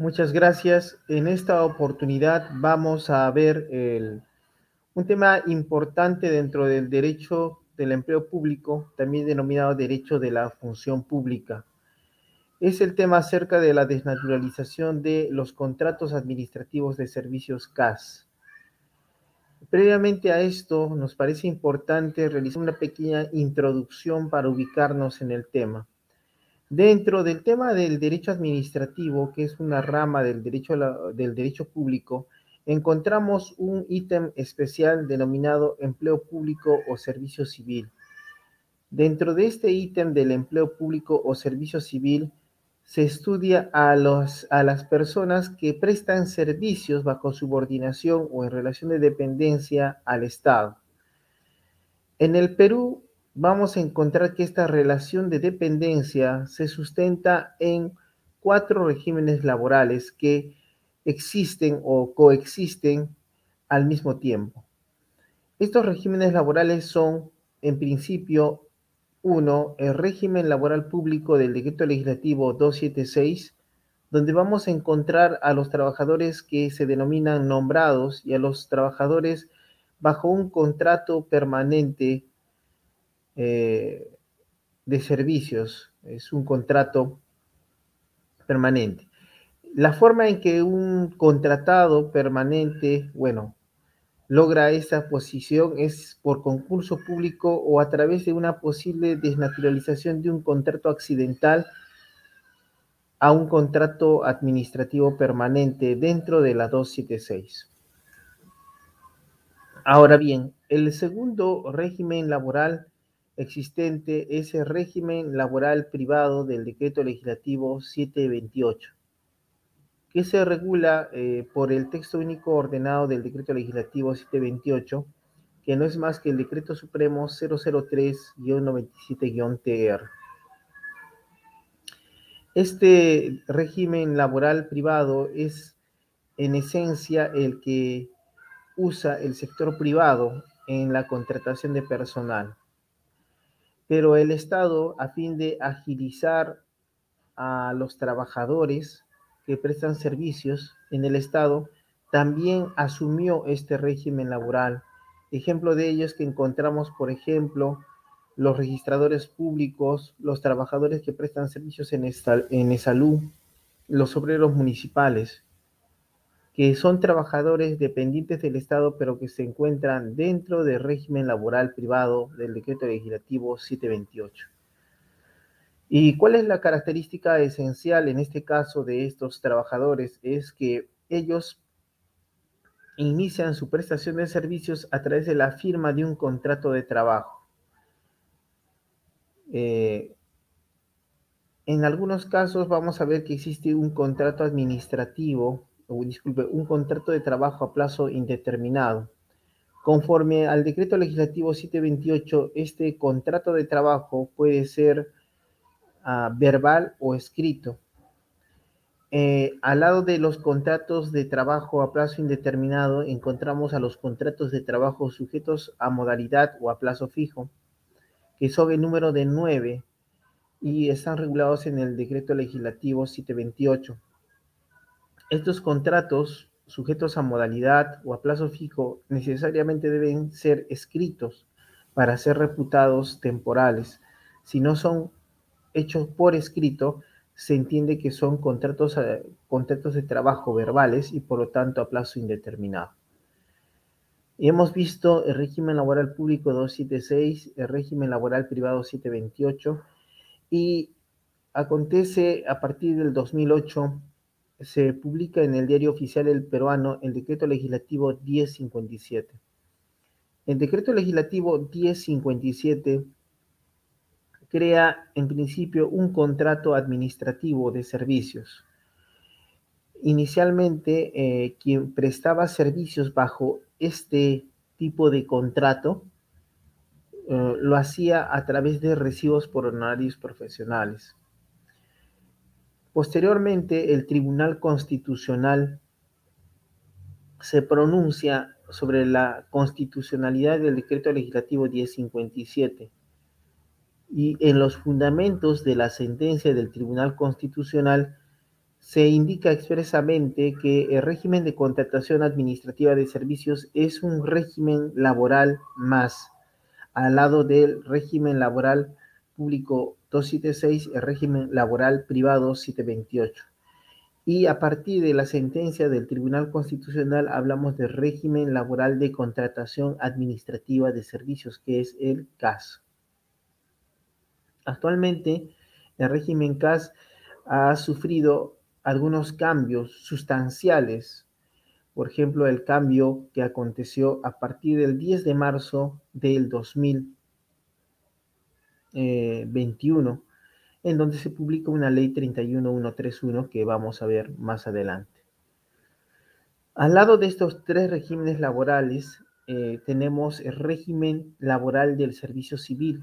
Muchas gracias. En esta oportunidad vamos a ver un tema importante dentro del derecho del empleo público, también denominado derecho de la función pública. Es el tema acerca de la desnaturalización de los contratos administrativos de servicios CAS. Previamente a esto, nos parece importante realizar una pequeña introducción para ubicarnos en el tema. Dentro del tema del derecho administrativo, que es una rama del derecho, del derecho público, encontramos un ítem especial denominado empleo público o servicio civil. Dentro de este ítem del empleo público o servicio civil, se estudia a, los, a las personas que prestan servicios bajo subordinación o en relación de dependencia al Estado. En el Perú, vamos a encontrar que esta relación de dependencia se sustenta en cuatro regímenes laborales que existen o coexisten al mismo tiempo. Estos regímenes laborales son, en principio, uno, el régimen laboral público del decreto legislativo 276, donde vamos a encontrar a los trabajadores que se denominan nombrados y a los trabajadores bajo un contrato permanente eh, de servicios, es un contrato permanente. La forma en que un contratado permanente, bueno, logra esa posición es por concurso público o a través de una posible desnaturalización de un contrato accidental a un contrato administrativo permanente dentro de la 276. Ahora bien, el segundo régimen laboral existente es el régimen laboral privado del decreto legislativo 728, que se regula eh, por el texto único ordenado del decreto legislativo 728, que no es más que el decreto supremo 003-97-TR. Este régimen laboral privado es en esencia el que usa el sector privado en la contratación de personal pero el Estado, a fin de agilizar a los trabajadores que prestan servicios en el Estado, también asumió este régimen laboral. Ejemplo de ello es que encontramos, por ejemplo, los registradores públicos, los trabajadores que prestan servicios en, en salud, los obreros municipales que son trabajadores dependientes del Estado, pero que se encuentran dentro del régimen laboral privado del decreto legislativo 728. ¿Y cuál es la característica esencial en este caso de estos trabajadores? Es que ellos inician su prestación de servicios a través de la firma de un contrato de trabajo. Eh, en algunos casos vamos a ver que existe un contrato administrativo disculpe, un contrato de trabajo a plazo indeterminado. Conforme al decreto legislativo 728, este contrato de trabajo puede ser ah, verbal o escrito. Eh, al lado de los contratos de trabajo a plazo indeterminado, encontramos a los contratos de trabajo sujetos a modalidad o a plazo fijo, que son el número de nueve y están regulados en el decreto legislativo 728. Estos contratos, sujetos a modalidad o a plazo fijo, necesariamente deben ser escritos para ser reputados temporales. Si no son hechos por escrito, se entiende que son contratos, eh, contratos de trabajo verbales y por lo tanto a plazo indeterminado. Y hemos visto el régimen laboral público 276, el régimen laboral privado 728 y acontece a partir del 2008 se publica en el diario oficial del peruano el decreto legislativo 1057. El decreto legislativo 1057 crea en principio un contrato administrativo de servicios. Inicialmente, eh, quien prestaba servicios bajo este tipo de contrato eh, lo hacía a través de recibos por honorarios profesionales. Posteriormente, el Tribunal Constitucional se pronuncia sobre la constitucionalidad del decreto legislativo 1057 y en los fundamentos de la sentencia del Tribunal Constitucional se indica expresamente que el régimen de contratación administrativa de servicios es un régimen laboral más, al lado del régimen laboral público 276, el régimen laboral privado 728. Y a partir de la sentencia del Tribunal Constitucional hablamos del régimen laboral de contratación administrativa de servicios, que es el CAS. Actualmente, el régimen CAS ha sufrido algunos cambios sustanciales. Por ejemplo, el cambio que aconteció a partir del 10 de marzo del 2021, en donde se publica una ley 31131 que vamos a ver más adelante. Al lado de estos tres regímenes laborales, eh, tenemos el régimen laboral del servicio civil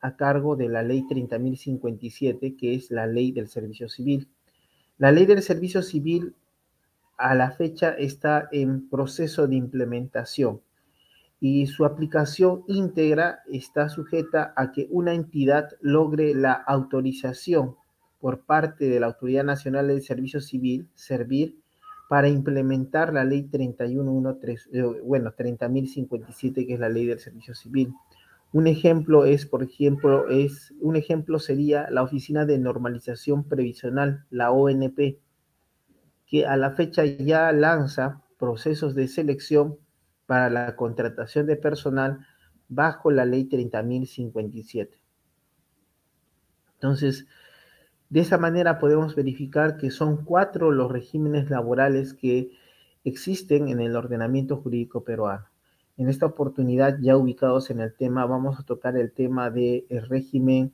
a cargo de la ley 30.057, que es la ley del servicio civil. La ley del servicio civil a la fecha está en proceso de implementación y su aplicación íntegra está sujeta a que una entidad logre la autorización por parte de la Autoridad Nacional del Servicio Civil, servir, para implementar la ley 3113, eh, bueno, 30.057, que es la ley del servicio civil. Un ejemplo es, por ejemplo, es, un ejemplo sería la Oficina de Normalización Previsional, la ONP, que a la fecha ya lanza procesos de selección para la contratación de personal bajo la ley 30.057. Entonces, de esa manera podemos verificar que son cuatro los regímenes laborales que existen en el ordenamiento jurídico peruano. En esta oportunidad, ya ubicados en el tema, vamos a tocar el tema del régimen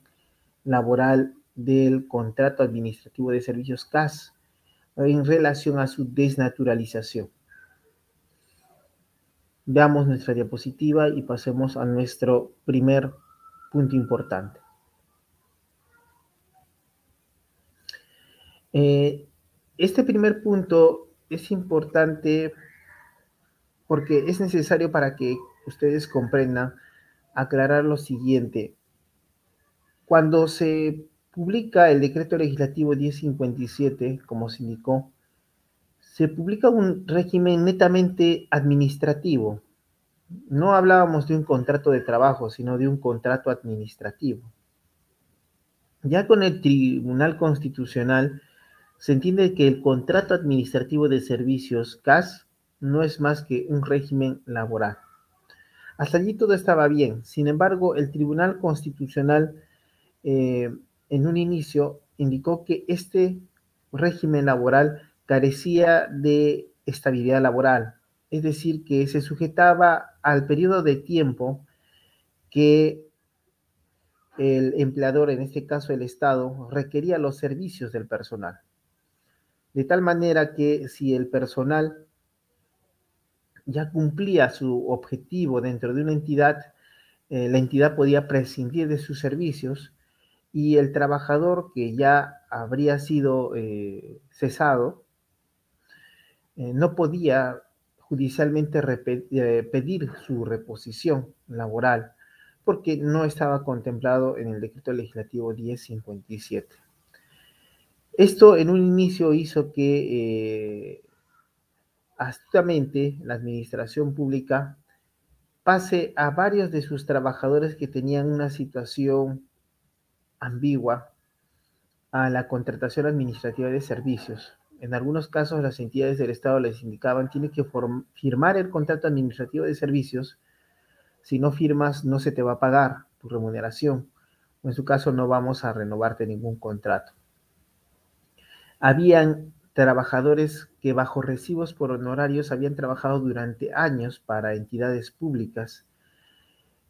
laboral del contrato administrativo de servicios CAS en relación a su desnaturalización. Veamos nuestra diapositiva y pasemos a nuestro primer punto importante. Eh, este primer punto es importante porque es necesario para que ustedes comprendan, aclarar lo siguiente. Cuando se publica el decreto legislativo 1057, como se indicó, se publica un régimen netamente administrativo. No hablábamos de un contrato de trabajo, sino de un contrato administrativo. Ya con el Tribunal Constitucional se entiende que el contrato administrativo de servicios CAS no es más que un régimen laboral. Hasta allí todo estaba bien. Sin embargo, el Tribunal Constitucional eh, en un inicio indicó que este régimen laboral carecía de estabilidad laboral, es decir, que se sujetaba al periodo de tiempo que el empleador, en este caso el Estado, requería los servicios del personal. De tal manera que si el personal ya cumplía su objetivo dentro de una entidad, eh, la entidad podía prescindir de sus servicios y el trabajador que ya habría sido eh, cesado eh, no podía judicialmente pedir su reposición laboral porque no estaba contemplado en el decreto legislativo 1057. Esto en un inicio hizo que astutamente la administración pública pase a varios de sus trabajadores que tenían una situación ambigua a la contratación administrativa de servicios. En algunos casos las entidades del Estado les indicaban tiene que firmar el contrato administrativo de servicios. Si no firmas no se te va a pagar tu remuneración. O en su caso no vamos a renovarte ningún contrato. Habían trabajadores que bajo recibos por honorarios habían trabajado durante años para entidades públicas.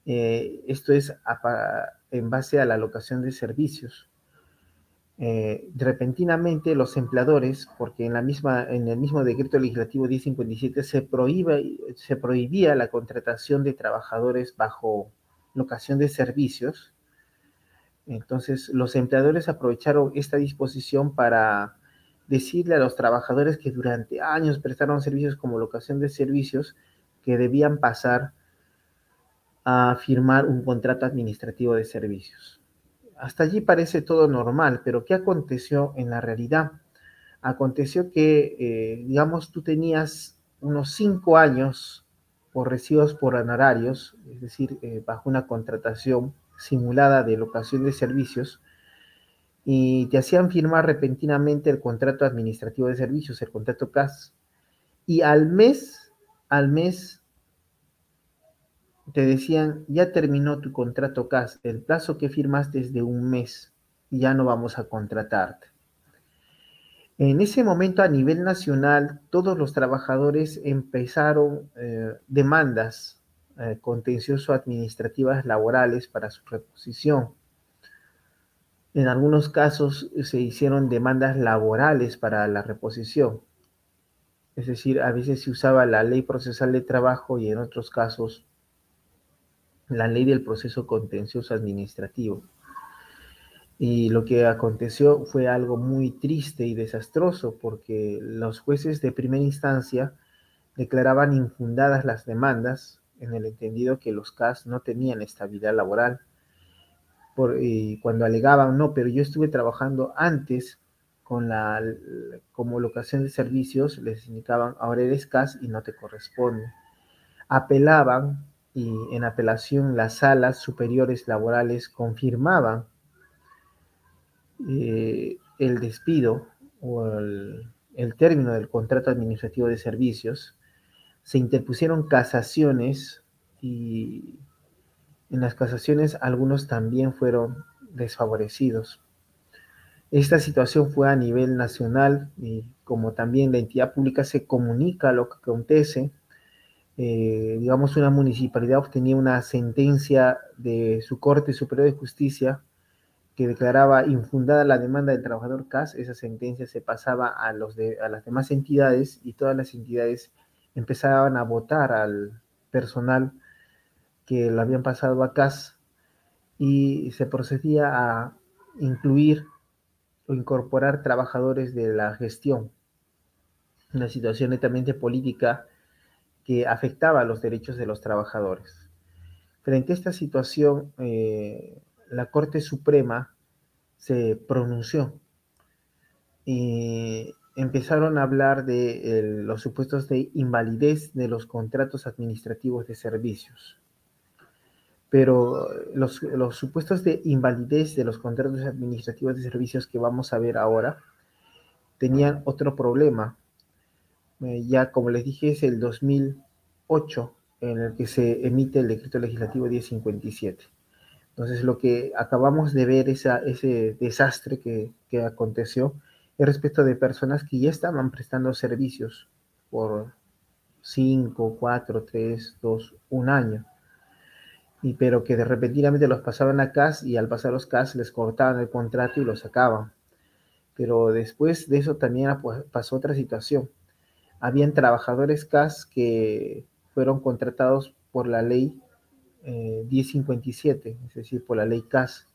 Eh, esto es en base a la alocación de servicios. Eh, repentinamente los empleadores, porque en, la misma, en el mismo decreto legislativo 1057 se, prohíbe, se prohibía la contratación de trabajadores bajo locación de servicios, entonces los empleadores aprovecharon esta disposición para decirle a los trabajadores que durante años prestaron servicios como locación de servicios que debían pasar a firmar un contrato administrativo de servicios. Hasta allí parece todo normal, pero ¿qué aconteció en la realidad? Aconteció que, eh, digamos, tú tenías unos cinco años por recibos por honorarios, es decir, eh, bajo una contratación simulada de locación de servicios, y te hacían firmar repentinamente el contrato administrativo de servicios, el contrato CAS, y al mes, al mes, te decían, ya terminó tu contrato CAS, el plazo que firmaste es de un mes, ya no vamos a contratarte. En ese momento a nivel nacional, todos los trabajadores empezaron eh, demandas eh, contencioso-administrativas laborales para su reposición. En algunos casos se hicieron demandas laborales para la reposición. Es decir, a veces se usaba la ley procesal de trabajo y en otros casos la ley del proceso contencioso administrativo. Y lo que aconteció fue algo muy triste y desastroso porque los jueces de primera instancia declaraban infundadas las demandas en el entendido que los CAS no tenían estabilidad laboral. Por, y cuando alegaban, no, pero yo estuve trabajando antes con la como locación de servicios, les indicaban, ahora eres CAS y no te corresponde. Apelaban y en apelación las salas superiores laborales confirmaban eh, el despido o el, término del contrato administrativo de servicios, se interpusieron casaciones y en las casaciones algunos también fueron desfavorecidos. Esta situación fue a nivel nacional y como también la entidad pública se comunica lo que acontece, eh, digamos una municipalidad obtenía una sentencia de su Corte Superior de Justicia que declaraba infundada la demanda del trabajador CAS, esa sentencia se pasaba a, los a las demás entidades y todas las entidades empezaban a votar al personal que lo habían pasado a CAS y se procedía a incluir o incorporar trabajadores de la gestión. Una situación netamente política que afectaba los derechos de los trabajadores. Frente a esta situación, eh, la Corte Suprema se pronunció y empezaron a hablar de los supuestos de invalidez de los contratos administrativos de servicios. Pero los, los supuestos de invalidez de los contratos administrativos de servicios que vamos a ver ahora tenían otro problema. Eh, ya como les dije, es el 2008 en el que se emite el decreto legislativo 1057. Entonces, lo que acabamos de ver, esa, ese desastre que, que aconteció, es respecto de personas que ya estaban prestando servicios por 5, 4, 3, 2, un año. Y, pero que de repentinamente los pasaban a CAS y al pasar los CAS les cortaban el contrato y los sacaban. Pero después de eso también pasó otra situación. Habían trabajadores CAS que fueron contratados por la ley 1057, eh, es decir, por la ley CAS.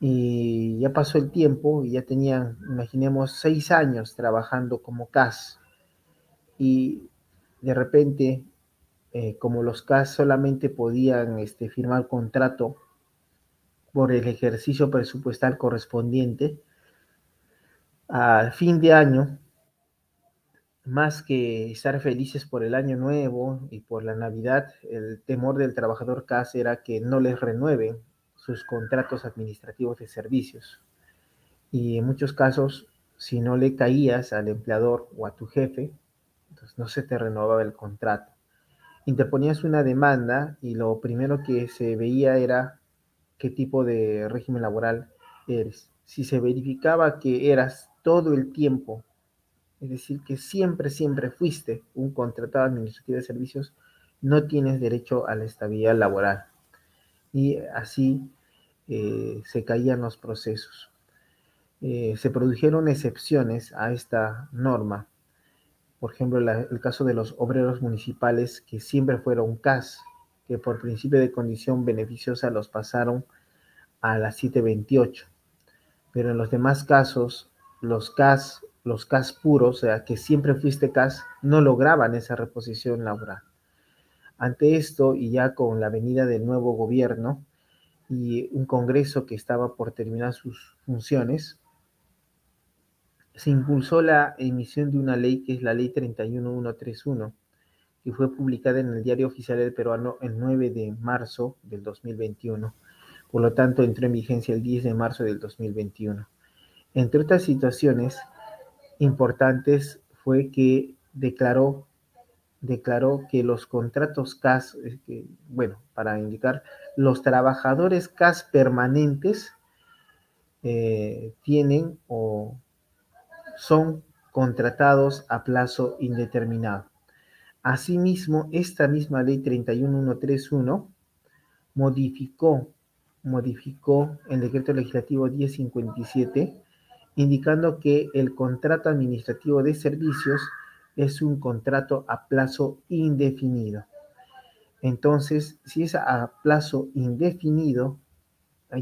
Y ya pasó el tiempo y ya tenían, imaginemos, seis años trabajando como CAS. Y de repente, eh, como los CAS solamente podían este, firmar contrato por el ejercicio presupuestal correspondiente, al fin de año más que estar felices por el año nuevo y por la Navidad, el temor del trabajador CAS era que no les renueven sus contratos administrativos de servicios. Y en muchos casos, si no le caías al empleador o a tu jefe, entonces no se te renovaba el contrato. Interponías una demanda y lo primero que se veía era qué tipo de régimen laboral eres. Si se verificaba que eras todo el tiempo es decir, que siempre, siempre fuiste un contratado administrativo de servicios, no tienes derecho a la estabilidad laboral. Y así eh, se caían los procesos. Eh, se produjeron excepciones a esta norma. Por ejemplo, el caso de los obreros municipales que siempre fueron CAS, que por principio de condición beneficiosa los pasaron a la 728. Pero en los demás casos, los CAS los CAS puros, o sea, que siempre fuiste CAS, no lograban esa reposición laboral. Ante esto, y ya con la venida del nuevo gobierno y un Congreso que estaba por terminar sus funciones, se impulsó la emisión de una ley que es la ley 31131, que fue publicada en el Diario Oficial del Peruano el 9 de marzo del 2021. Por lo tanto, entró en vigencia el 10 de marzo del 2021. Entre otras situaciones importantes fue que declaró, declaró que los contratos CAS, bueno, para indicar, los trabajadores CAS permanentes eh, tienen o son contratados a plazo indeterminado. Asimismo, esta misma ley 31131 modificó, modificó el decreto legislativo 1057, indicando que el contrato administrativo de servicios es un contrato a plazo indefinido. Entonces, si es a plazo indefinido,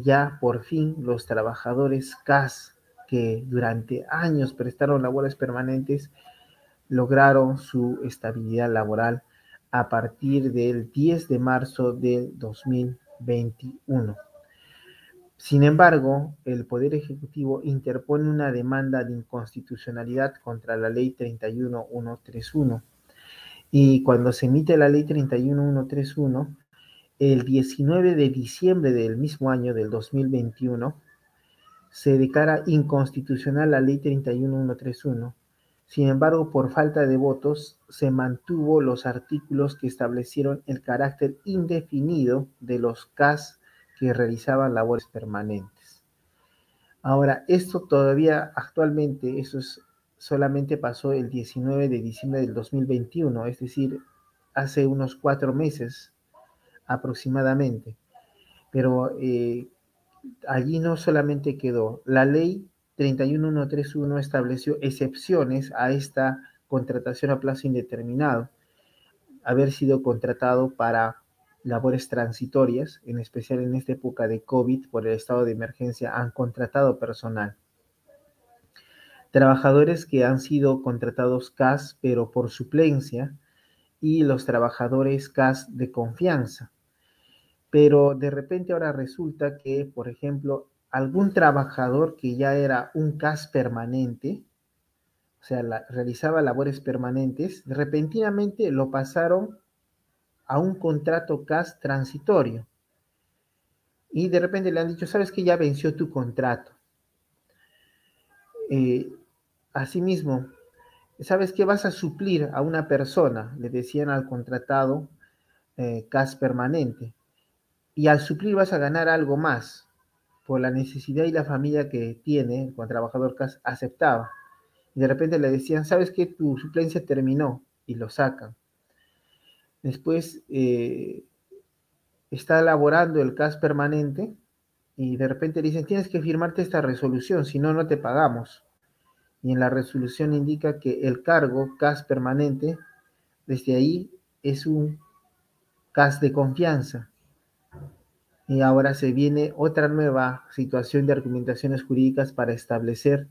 ya por fin los trabajadores CAS que durante años prestaron labores permanentes lograron su estabilidad laboral a partir del 10 de marzo del 2021. Sin embargo, el Poder Ejecutivo interpone una demanda de inconstitucionalidad contra la Ley 31131 y cuando se emite la Ley 31131, el 19 de diciembre del mismo año del 2021, se declara inconstitucional la ley 31131. Sin embargo, por falta de votos, se mantuvo los artículos que establecieron el carácter indefinido de los CAS que realizaban labores permanentes. Ahora, esto todavía actualmente, eso es, solamente pasó el 19 de diciembre del 2021, es decir, hace unos cuatro meses aproximadamente. Pero eh, allí no solamente quedó, la ley 31131 estableció excepciones a esta contratación a plazo indeterminado, haber sido contratado para labores transitorias, en especial en esta época de COVID por el estado de emergencia, han contratado personal. Trabajadores que han sido contratados CAS, pero por suplencia, y los trabajadores CAS de confianza pero de repente ahora resulta que, por ejemplo, algún trabajador que ya era un CAS permanente, o sea, realizaba labores permanentes, repentinamente lo pasaron a un contrato CAS transitorio. Y de repente le han dicho, sabes que ya venció tu contrato. Eh, asimismo, sabes que vas a suplir a una persona, le decían al contratado eh, CAS permanente y al suplir vas a ganar algo más por la necesidad y la familia que tiene, el trabajador CAS aceptaba. Y de repente le decían, sabes que tu suplencia terminó y lo sacan. Después eh, está elaborando el CAS permanente y de repente dicen, tienes que firmarte esta resolución, si no, no te pagamos. Y en la resolución indica que el cargo CAS permanente, desde ahí es un CAS de confianza y ahora se viene otra nueva situación de argumentaciones jurídicas para establecer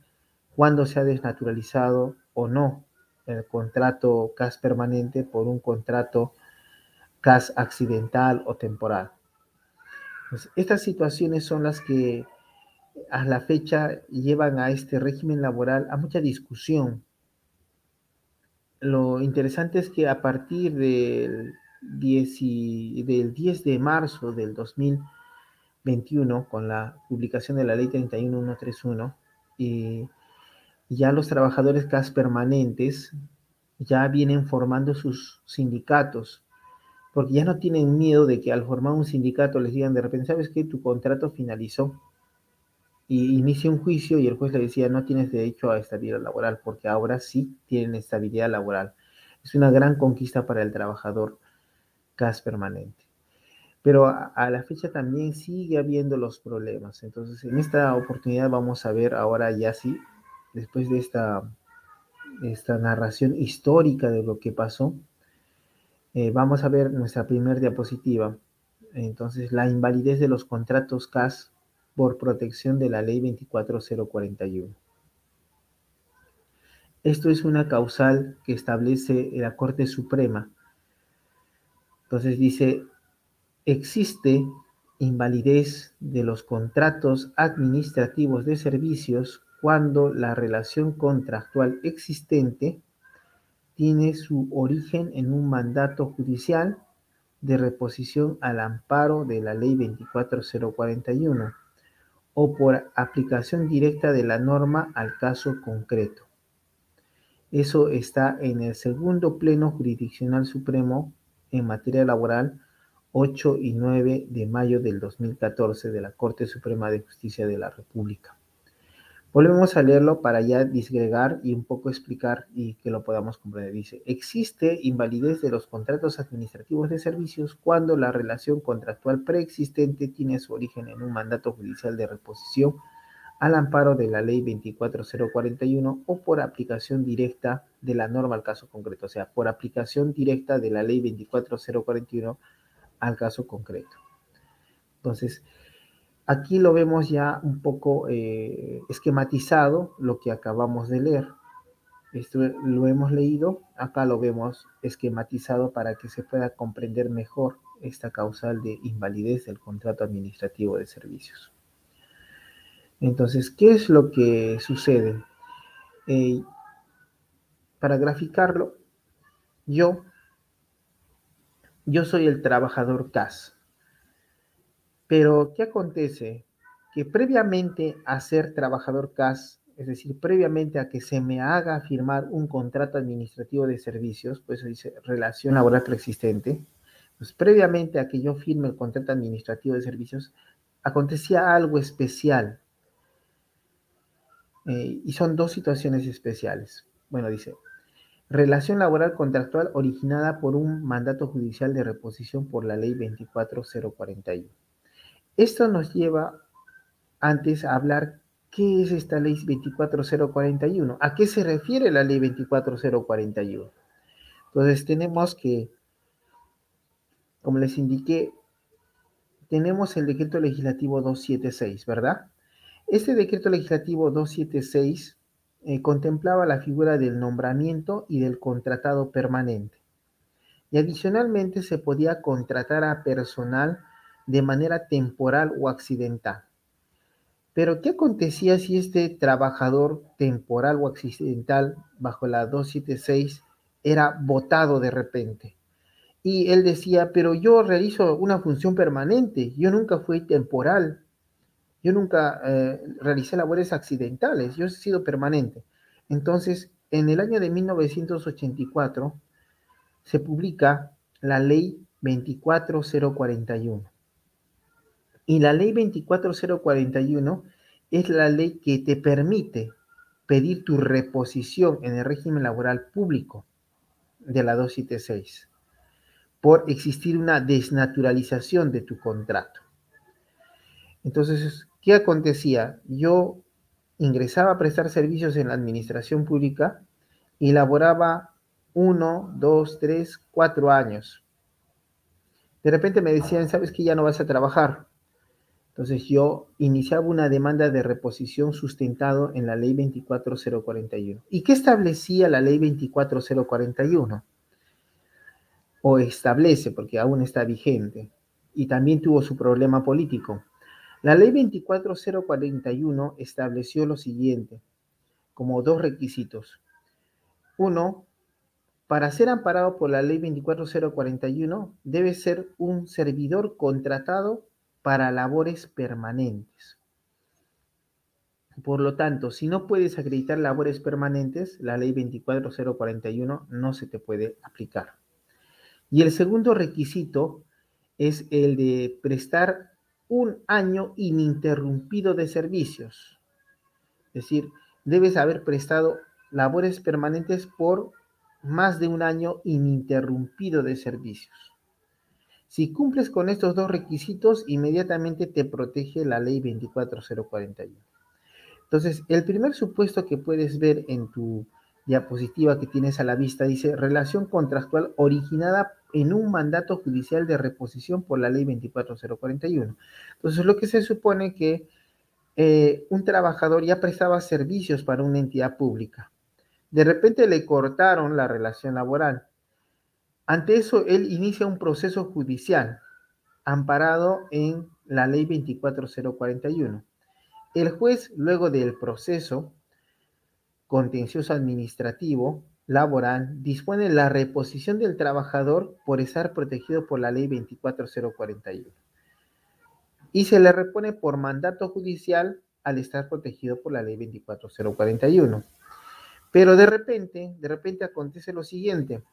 cuándo se ha desnaturalizado o no el contrato CAS permanente por un contrato CAS accidental o temporal. Pues estas situaciones son las que a la fecha llevan a este régimen laboral a mucha discusión. Lo interesante es que a partir del 10, del 10 de marzo del 2021, con la publicación de la ley 31131, y ya los trabajadores CAS permanentes ya vienen formando sus sindicatos, porque ya no tienen miedo de que al formar un sindicato les digan de repente, ¿sabes qué? Tu contrato finalizó. Y inicia un juicio y el juez le decía, no tienes derecho a estabilidad laboral, porque ahora sí tienen estabilidad laboral. Es una gran conquista para el trabajador gas permanente. Pero a, la fecha también sigue habiendo los problemas. Entonces, en esta oportunidad vamos a ver ahora ya sí, después de esta, esta narración histórica de lo que pasó, eh, vamos a ver nuestra primera diapositiva. Entonces, la invalidez de los contratos CAS por protección de la ley 24041. Esto es una causal que establece la Corte Suprema entonces dice, existe invalidez de los contratos administrativos de servicios cuando la relación contractual existente tiene su origen en un mandato judicial de reposición al amparo de la ley 24041 o por aplicación directa de la norma al caso concreto. Eso está en el segundo Pleno Jurisdiccional Supremo en materia laboral 8 y 9 de mayo del 2014 de la Corte Suprema de Justicia de la República. Volvemos a leerlo para ya disgregar y un poco explicar y que lo podamos comprender. Dice, existe invalidez de los contratos administrativos de servicios cuando la relación contractual preexistente tiene su origen en un mandato judicial de reposición al amparo de la ley 24041 o por aplicación directa de la norma al caso concreto, o sea, por aplicación directa de la ley 24041 al caso concreto. Entonces, aquí lo vemos ya un poco eh, esquematizado lo que acabamos de leer. Esto lo hemos leído, acá lo vemos esquematizado para que se pueda comprender mejor esta causal de invalidez del contrato administrativo de servicios. Entonces, ¿qué es lo que sucede? Eh, para graficarlo, yo yo soy el trabajador CAS. Pero, ¿qué acontece? Que previamente a ser trabajador CAS, es decir, previamente a que se me haga firmar un contrato administrativo de servicios, pues dice relación laboral preexistente, pues previamente a que yo firme el contrato administrativo de servicios, acontecía algo especial. Eh, y son dos situaciones especiales. Bueno, dice, Relación laboral contractual originada por un mandato judicial de reposición por la ley 24041. Esto nos lleva antes a hablar qué es esta ley 24041, a qué se refiere la ley 24041. Entonces tenemos que, como les indiqué, tenemos el decreto legislativo 276, ¿verdad? Este decreto legislativo 276 eh, contemplaba la figura del nombramiento y del contratado permanente. Y adicionalmente se podía contratar a personal de manera temporal o accidental. Pero ¿qué acontecía si este trabajador temporal o accidental bajo la 276 era votado de repente? Y él decía, pero yo realizo una función permanente, yo nunca fui temporal, yo nunca eh, realicé labores accidentales, yo he sido permanente. Entonces, en el año de 1984 se publica la ley 24041. Y la ley 24041 es la ley que te permite pedir tu reposición en el régimen laboral público de la 276 por existir una desnaturalización de tu contrato. Entonces, ¿Qué acontecía? Yo ingresaba a prestar servicios en la administración pública y laboraba uno, dos, tres, cuatro años. De repente me decían, sabes que ya no vas a trabajar. Entonces yo iniciaba una demanda de reposición sustentado en la ley 24041. ¿Y qué establecía la ley 24041? O establece, porque aún está vigente, y también tuvo su problema político. La ley 24041 estableció lo siguiente, como dos requisitos. Uno, para ser amparado por la ley 24041, debe ser un servidor contratado para labores permanentes. Por lo tanto, si no puedes acreditar labores permanentes, la ley 24041 no se te puede aplicar. Y el segundo requisito es el de prestar un año ininterrumpido de servicios. Es decir, debes haber prestado labores permanentes por más de un año ininterrumpido de servicios. Si cumples con estos dos requisitos, inmediatamente te protege la ley 24041. Entonces, el primer supuesto que puedes ver en tu diapositiva que tienes a la vista dice relación contractual originada en un mandato judicial de reposición por la ley 24041. Entonces, lo que se supone que eh, un trabajador ya prestaba servicios para una entidad pública. De repente le cortaron la relación laboral. Ante eso, él inicia un proceso judicial amparado en la ley 24041. El juez, luego del proceso contencioso administrativo laboral, dispone la reposición del trabajador por estar protegido por la ley 24041 y se le repone por mandato judicial al estar protegido por la ley 24041. Pero de repente, de repente acontece lo siguiente,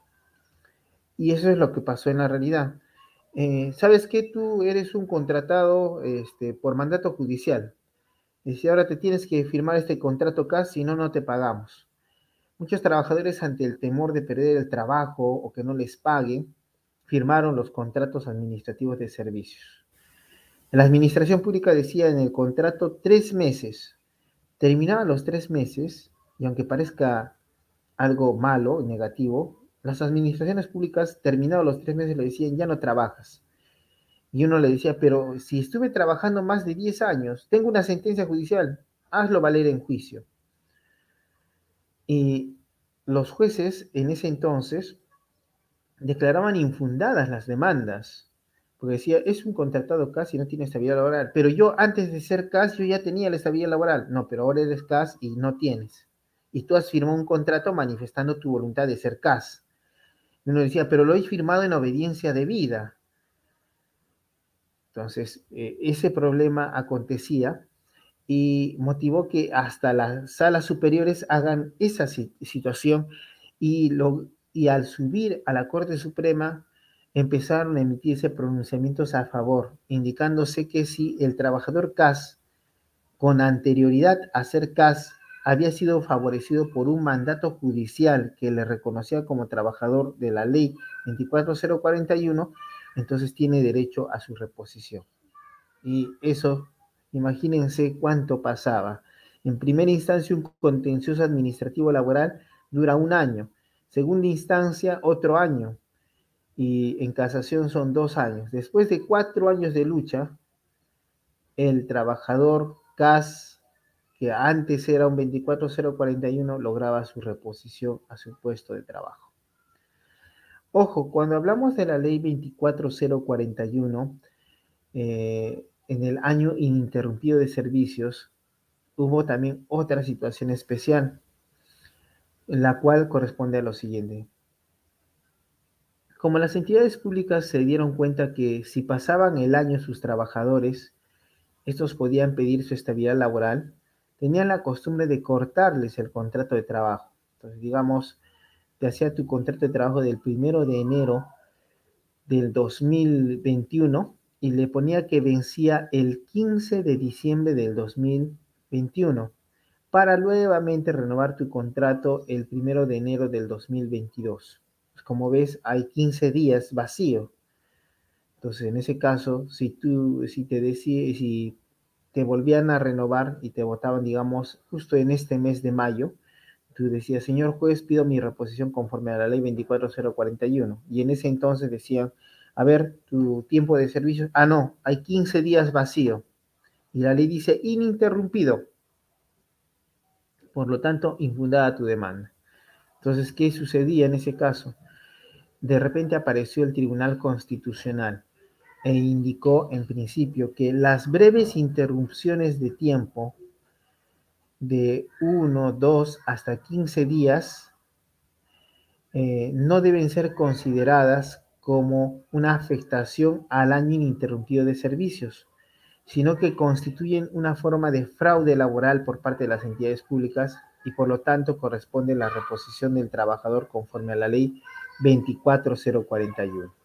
y eso es lo que pasó en la realidad. Eh, ¿Sabes que Tú eres un contratado este, por mandato judicial. Dice, ahora te tienes que firmar este contrato acá, si no, no te pagamos. Muchos trabajadores ante el temor de perder el trabajo o que no les paguen, firmaron los contratos administrativos de servicios. La administración pública decía en el contrato tres meses. Terminaban los tres meses y aunque parezca algo malo, negativo, las administraciones públicas, terminados los tres meses, le decían, ya no trabajas. Y uno le decía, pero si estuve trabajando más de 10 años, tengo una sentencia judicial, hazlo valer en juicio. Y los jueces en ese entonces declaraban infundadas las demandas, porque decía, es un contratado CAS y no tiene estabilidad laboral, pero yo antes de ser CAS yo ya tenía la estabilidad laboral. No, pero ahora eres CAS y no tienes. Y tú has firmado un contrato manifestando tu voluntad de ser CAS. Uno decía, pero lo he firmado en obediencia debida. Entonces, eh, ese problema acontecía y motivó que hasta las salas superiores hagan esa situación y, lo, y al subir a la Corte Suprema empezaron a emitirse pronunciamientos a favor, indicándose que si el trabajador CAS con anterioridad a ser CAS había sido favorecido por un mandato judicial que le reconocía como trabajador de la ley 24041, entonces tiene derecho a su reposición. Y eso Imagínense cuánto pasaba. En primera instancia, un contencioso administrativo laboral dura un año. Segunda instancia, otro año. Y en casación son dos años. Después de cuatro años de lucha, el trabajador CAS, antes era un 24041, lograba su reposición a su puesto de trabajo. Ojo, cuando hablamos de la ley 24041, eh, en el año ininterrumpido de servicios, hubo también otra situación especial, la cual corresponde a lo siguiente. Como las entidades públicas se dieron cuenta que si pasaban el año sus trabajadores, estos podían pedir su estabilidad laboral, tenían la costumbre de cortarles el contrato de trabajo. Entonces, digamos, te hacía tu contrato de trabajo del primero de enero del 2021 y le ponía que vencía el 15 de diciembre del 2021 para nuevamente renovar tu contrato el 1 de enero del 2022. Pues, como ves, hay 15 días vacío. Entonces, en ese caso, si tú, si te decís, si te volvían a renovar y te votaban, digamos, justo en este mes de mayo, tú decías, señor juez, pido mi reposición conforme a la ley 24041. Y en ese entonces decían, a ver, tu tiempo de servicio, ah, no, hay 15 días vacío. Y la ley dice ininterrumpido. Por lo tanto, infundada tu demanda. Entonces, ¿qué sucedía en ese caso? De repente apareció el Tribunal Constitucional e indicó en principio que las breves interrupciones de tiempo de 1, 2 hasta 15 días eh, no deben ser consideradas como una afectación al año ininterrumpido de servicios, sino que constituyen una forma de fraude laboral por parte de las entidades públicas y por lo tanto corresponde la reposición del trabajador conforme a la ley 24041.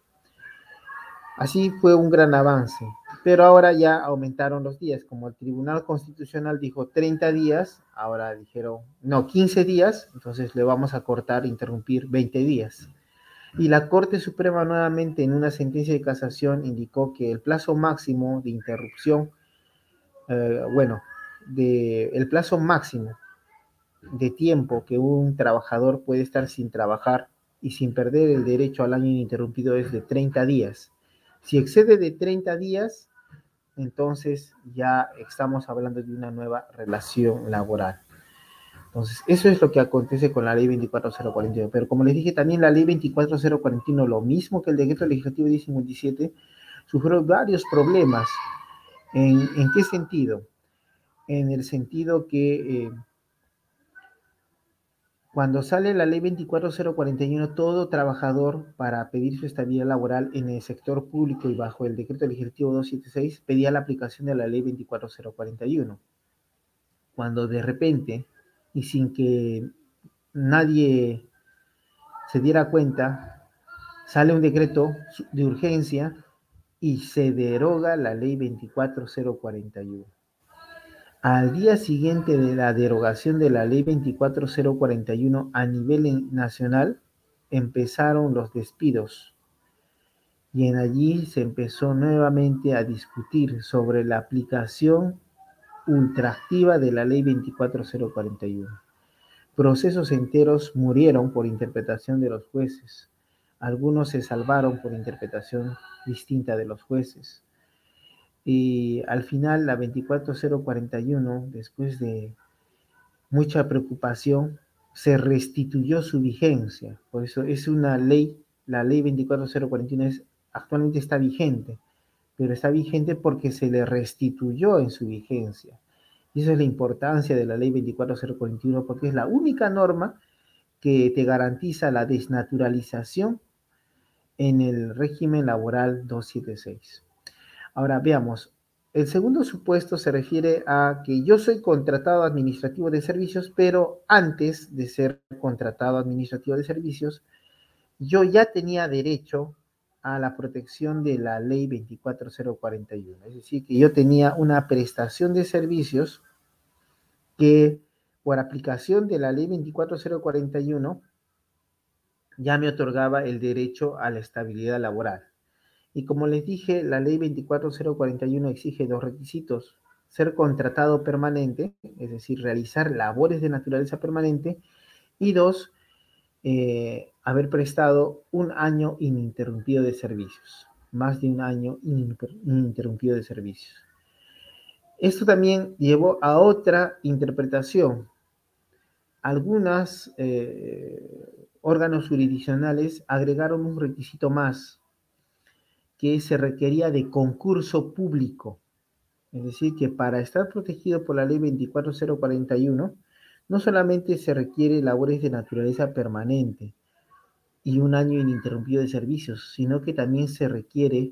Así fue un gran avance, pero ahora ya aumentaron los días, como el Tribunal Constitucional dijo 30 días, ahora dijeron, no, 15 días, entonces le vamos a cortar, interrumpir 20 días. Y la Corte Suprema nuevamente en una sentencia de casación indicó que el plazo máximo de interrupción, eh, bueno, el plazo máximo de tiempo que un trabajador puede estar sin trabajar y sin perder el derecho al año ininterrumpido es de 30 días. Si excede de 30 días, entonces ya estamos hablando de una nueva relación laboral. Entonces, eso es lo que acontece con la ley 24041. Pero como les dije, también la ley 24041, lo mismo que el decreto legislativo 1057, sufrió varios problemas. ¿En, qué sentido? en el sentido que eh, cuando sale la ley 24041, todo trabajador para pedir su estabilidad laboral en el sector público y bajo el decreto legislativo 276 pedía la aplicación de la ley 24041. Cuando de repente y sin que nadie se diera cuenta, sale un decreto de urgencia y se deroga la ley 24041. Al día siguiente de la derogación de la ley 24041 a nivel nacional, empezaron los despidos y en allí se empezó nuevamente a discutir sobre la aplicación ultraactiva de la ley 24041. Procesos enteros murieron por interpretación de los jueces. Algunos se salvaron por interpretación distinta de los jueces. Y al final, la 24041, después de mucha preocupación, se restituyó su vigencia. Por eso es una ley, la ley 24041 es, actualmente está vigente, pero está vigente porque se le restituyó en su vigencia. Y esa es la importancia de la ley 24041, porque es la única norma que te garantiza la desnaturalización en el régimen laboral 276. Ahora veamos, el segundo supuesto se refiere a que yo soy contratado administrativo de servicios, pero antes de ser contratado administrativo de servicios, yo ya tenía derecho a la protección de la ley 24041. Es decir, que yo tenía una prestación de servicios que por aplicación de la ley 24041 ya me otorgaba el derecho a la estabilidad laboral. Y como les dije, la ley 24041 exige dos requisitos. Ser contratado permanente, es decir, realizar labores de naturaleza permanente. Y dos, eh, haber prestado un año ininterrumpido de servicios, más de un año ininterrumpido de servicios. Esto también llevó a otra interpretación. Algunos eh, órganos jurisdiccionales agregaron un requisito más, que se requería de concurso público. Es decir, que para estar protegido por la ley 24041, no solamente se requiere labores de naturaleza permanente y un año ininterrumpido de servicios, sino que también se requiere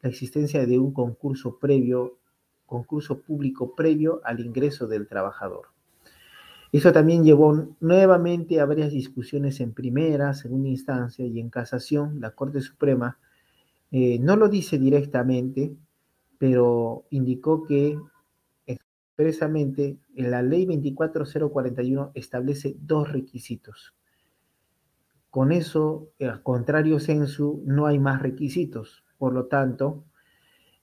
la existencia de un concurso previo, concurso público previo al ingreso del trabajador. Eso también llevó nuevamente a varias discusiones en primera, segunda instancia y en casación. La Corte Suprema eh, no lo dice directamente, pero indicó que expresamente en la ley 24041 establece dos requisitos. Con eso, al contrario censu, no hay más requisitos. Por lo tanto,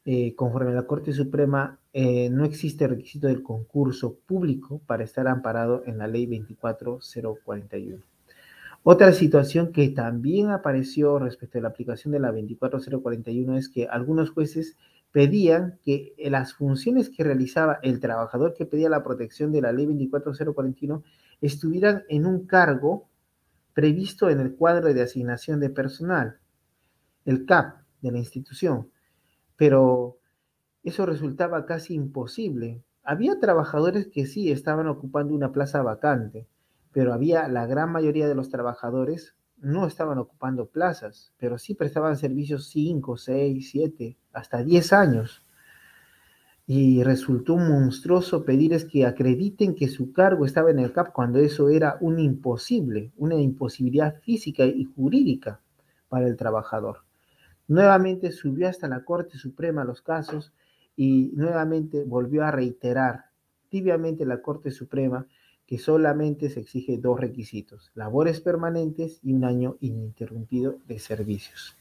eh, conforme a la Corte Suprema, eh, no existe requisito del concurso público para estar amparado en la ley 24041. Otra situación que también apareció respecto a la aplicación de la 24041 es que algunos jueces pedían que las funciones que realizaba el trabajador que pedía la protección de la ley 24041 estuvieran en un cargo previsto en el cuadro de asignación de personal, el CAP de la institución. Pero eso resultaba casi imposible. Había trabajadores que sí estaban ocupando una plaza vacante, pero había la gran mayoría de los trabajadores no estaban ocupando plazas, pero sí prestaban servicios 5, 6, 7, hasta 10 años. Y resultó monstruoso pedirles que acrediten que su cargo estaba en el CAP cuando eso era un imposible, una imposibilidad física y jurídica para el trabajador. Nuevamente subió hasta la Corte Suprema los casos y nuevamente volvió a reiterar tibiamente la Corte Suprema que solamente se exige dos requisitos, labores permanentes y un año ininterrumpido de servicios.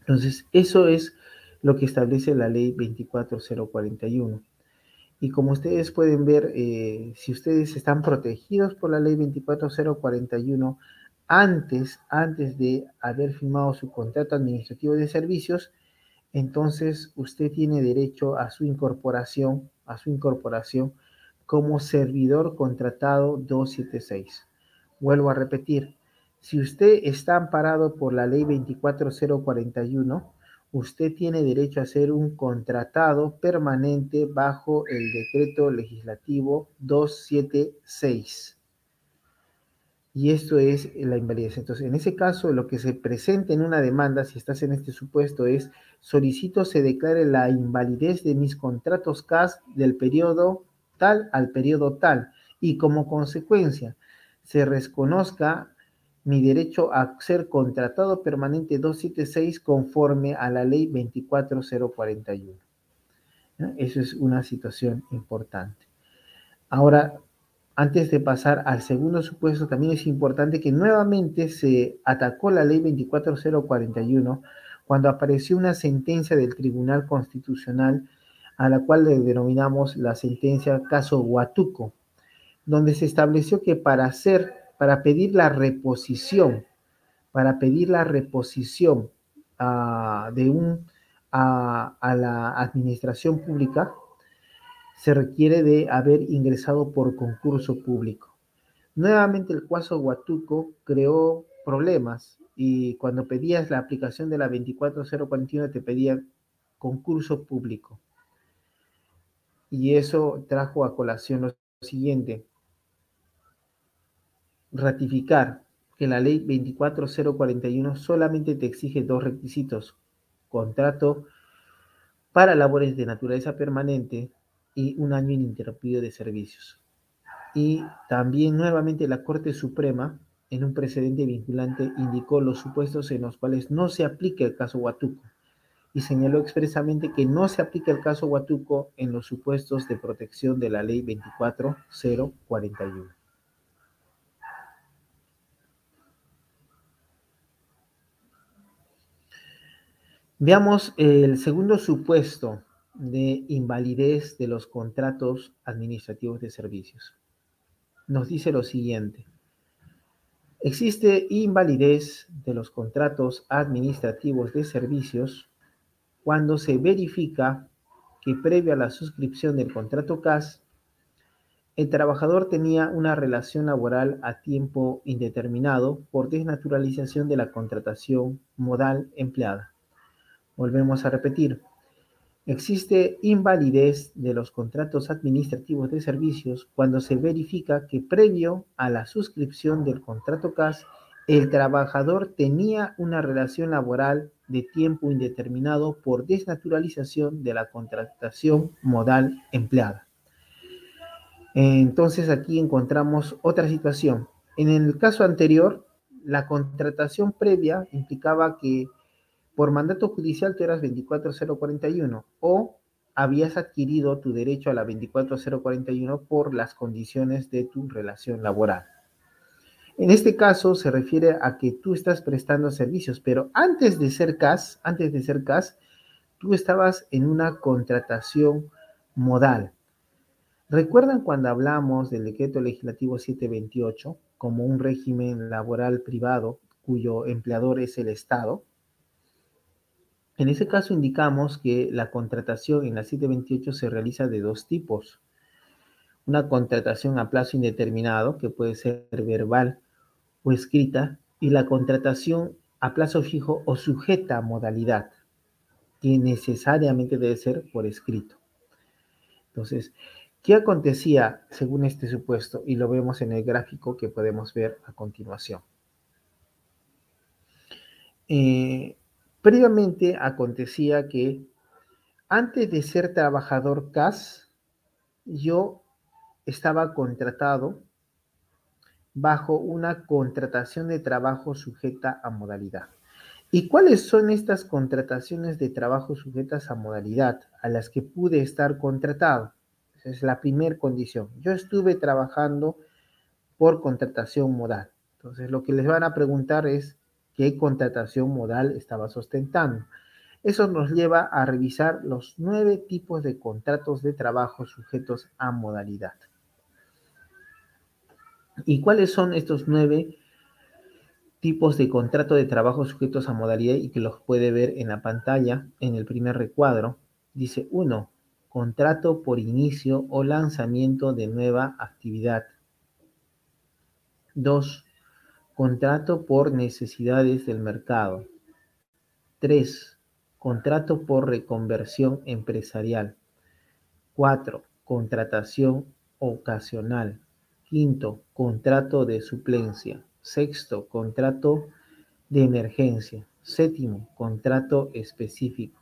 Entonces, eso es lo que establece la ley 24041. Y como ustedes pueden ver, eh, si ustedes están protegidos por la ley 24041 antes, antes de haber firmado su contrato administrativo de servicios, entonces usted tiene derecho a su incorporación, a su incorporación como servidor contratado 276. Vuelvo a repetir, si usted está amparado por la ley 24041, usted tiene derecho a ser un contratado permanente bajo el decreto legislativo 276. Y esto es la invalidez. Entonces, en ese caso, lo que se presenta en una demanda, si estás en este supuesto, es solicito se declare la invalidez de mis contratos CAS del periodo tal al periodo tal. Y como consecuencia, se reconozca mi derecho a ser contratado permanente 276 conforme a la ley 24041. Eso es una situación importante. Ahora, antes de pasar al segundo supuesto, también es importante que nuevamente se atacó la ley 24041 cuando apareció una sentencia del Tribunal Constitucional a la cual le denominamos la sentencia caso Huatuco, donde se estableció que para hacer para pedir la reposición, para pedir la reposición ah, de un, a, la administración pública, se requiere de haber ingresado por concurso público. Nuevamente el Cuaso Huatuco creó problemas y cuando pedías la aplicación de la 24041 te pedía concurso público. Y eso trajo a colación lo siguiente, ratificar que la ley 24041 solamente te exige dos requisitos, contrato para labores de naturaleza permanente y un año ininterrumpido de servicios. Y también nuevamente la Corte Suprema, en un precedente vinculante, indicó los supuestos en los cuales no se aplica el caso Huatuco y señaló expresamente que no se aplica el caso Huatuco en los supuestos de protección de la ley 24041. Veamos el segundo supuesto de invalidez de los contratos administrativos de servicios. Nos dice lo siguiente. Existe invalidez de los contratos administrativos de servicios cuando se verifica que previo a la suscripción del contrato CAS, el trabajador tenía una relación laboral a tiempo indeterminado por desnaturalización de la contratación modal empleada. Volvemos a repetir. Existe invalidez de los contratos administrativos de servicios cuando se verifica que previo a la suscripción del contrato CAS, el trabajador tenía una relación laboral de tiempo indeterminado por desnaturalización de la contratación modal empleada. Entonces aquí encontramos otra situación. En el caso anterior, la contratación previa implicaba que por mandato judicial tú eras 24041 o habías adquirido tu derecho a la 24041 por las condiciones de tu relación laboral. En este caso se refiere a que tú estás prestando servicios, pero antes de ser CAS, antes de ser CAS, tú estabas en una contratación modal. ¿Recuerdan cuando hablamos del decreto legislativo 728 como un régimen laboral privado cuyo empleador es el Estado? En ese caso indicamos que la contratación en la 728 se realiza de dos tipos. Una contratación a plazo indeterminado, que puede ser verbal o escrita, y la contratación a plazo fijo o sujeta a modalidad, que necesariamente debe ser por escrito. Entonces, ¿qué acontecía según este supuesto? Y lo vemos en el gráfico que podemos ver a continuación. Eh, Previamente acontecía que antes de ser trabajador CAS, yo estaba contratado bajo una contratación de trabajo sujeta a modalidad. ¿Y cuáles son estas contrataciones de trabajo sujetas a modalidad a las que pude estar contratado? Esa es la primera condición. Yo estuve trabajando por contratación modal. Entonces, lo que les van a preguntar es, qué contratación modal estaba sustentando. Eso nos lleva a revisar los nueve tipos de contratos de trabajo sujetos a modalidad. ¿Y cuáles son estos nueve tipos de contrato de trabajo sujetos a modalidad y que los puede ver en la pantalla en el primer recuadro? Dice uno, Contrato por inicio o lanzamiento de nueva actividad. 2. Contrato por necesidades del mercado. 3. contrato por reconversión empresarial. Cuatro, contratación ocasional. Quinto, contrato de suplencia. Sexto, contrato de emergencia. Séptimo, contrato específico.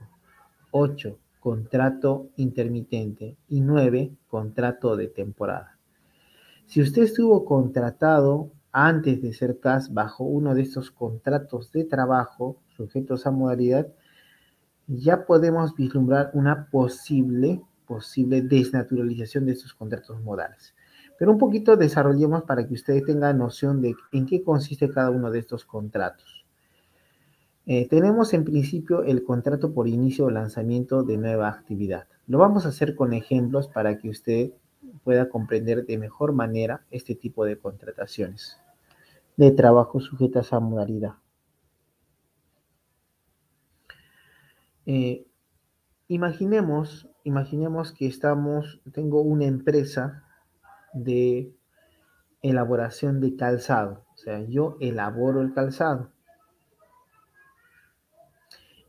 Ocho, contrato intermitente. Y nueve, contrato de temporada. Si usted estuvo contratado antes de ser CAS bajo uno de estos contratos de trabajo sujetos a modalidad, ya podemos vislumbrar una posible, posible desnaturalización de estos contratos modales. Pero un poquito desarrollemos para que ustedes tengan noción de en qué consiste cada uno de estos contratos. Eh, tenemos en principio el contrato por inicio o lanzamiento de nueva actividad. Lo vamos a hacer con ejemplos para que usted pueda comprender de mejor manera este tipo de contrataciones de trabajo sujetas a modalidad. Eh, imaginemos, imaginemos que estamos, tengo una empresa de elaboración de calzado, o sea, yo elaboro el calzado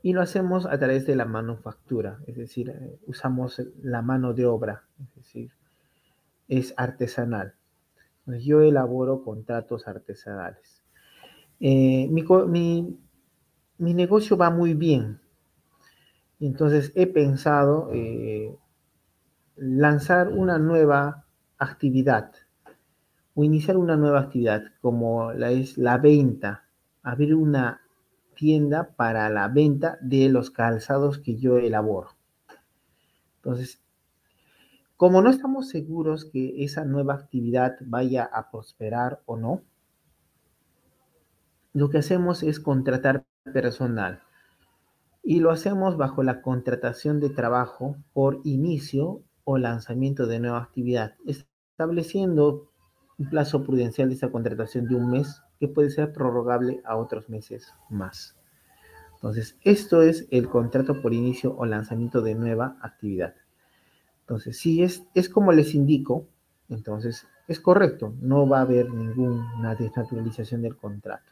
y lo hacemos a través de la manufactura, es decir, eh, usamos la mano de obra, es decir, es artesanal. yo elaboro contratos artesanales. Eh, mi, negocio va muy bien. Entonces he pensado eh, lanzar una nueva actividad o iniciar una nueva actividad como la es la venta, abrir una tienda para la venta de los calzados que yo elaboro. Entonces, como no estamos seguros que esa nueva actividad vaya a prosperar o no, lo que hacemos es contratar personal y lo hacemos bajo la contratación de trabajo por inicio o lanzamiento de nueva actividad, estableciendo un plazo prudencial de esa contratación de un mes que puede ser prorrogable a otros meses más. Entonces, esto es el contrato por inicio o lanzamiento de nueva actividad. Entonces, si es, es como les indico, entonces es correcto, no va a haber ninguna desnaturalización del contrato.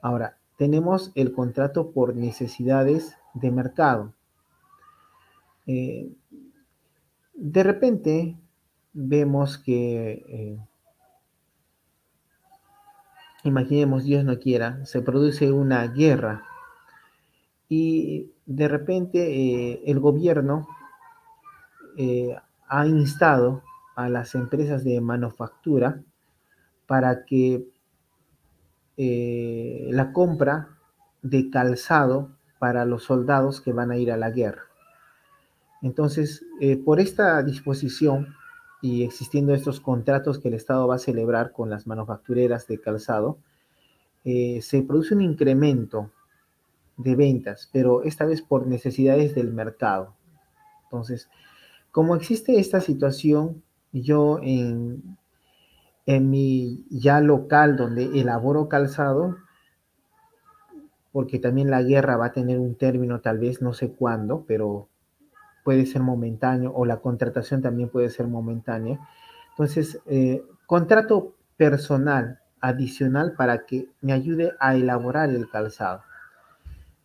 Ahora, tenemos el contrato por necesidades de mercado. Eh, de repente vemos que, eh, imaginemos, Dios no quiera, se produce una guerra y de repente eh, el gobierno eh, ha instado a las empresas de manufactura para que la compra de calzado para los soldados que van a ir a la guerra. Entonces, eh, por esta disposición y existiendo estos contratos que el Estado va a celebrar con las manufactureras de calzado, se produce un incremento de ventas, pero esta vez por necesidades del mercado. Entonces, como existe esta situación, yo en mi ya local donde elaboro calzado, porque también la guerra va a tener un término tal vez no sé cuándo, pero puede ser momentáneo o la contratación también puede ser momentánea. Entonces, eh, contrato personal adicional para que me ayude a elaborar el calzado.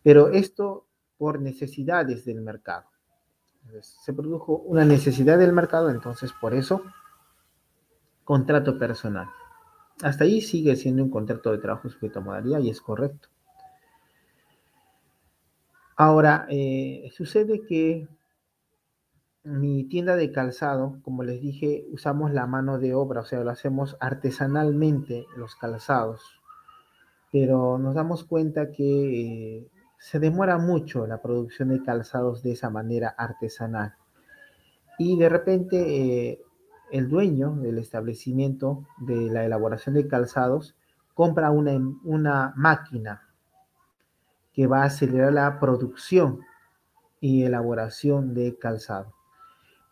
Pero esto por necesidades del mercado se produjo una necesidad del mercado, entonces por eso, contrato personal. Hasta ahí sigue siendo un contrato de trabajo sujeto a modalidad y es correcto. Ahora, eh, sucede que mi tienda de calzado, como les dije, usamos la mano de obra, o sea, lo hacemos artesanalmente los calzados, pero nos damos cuenta que eh, se demora mucho la producción de calzados de esa manera artesanal. Y de repente eh, el dueño del establecimiento de la elaboración de calzados compra una, una máquina que va a acelerar la producción y elaboración de calzado.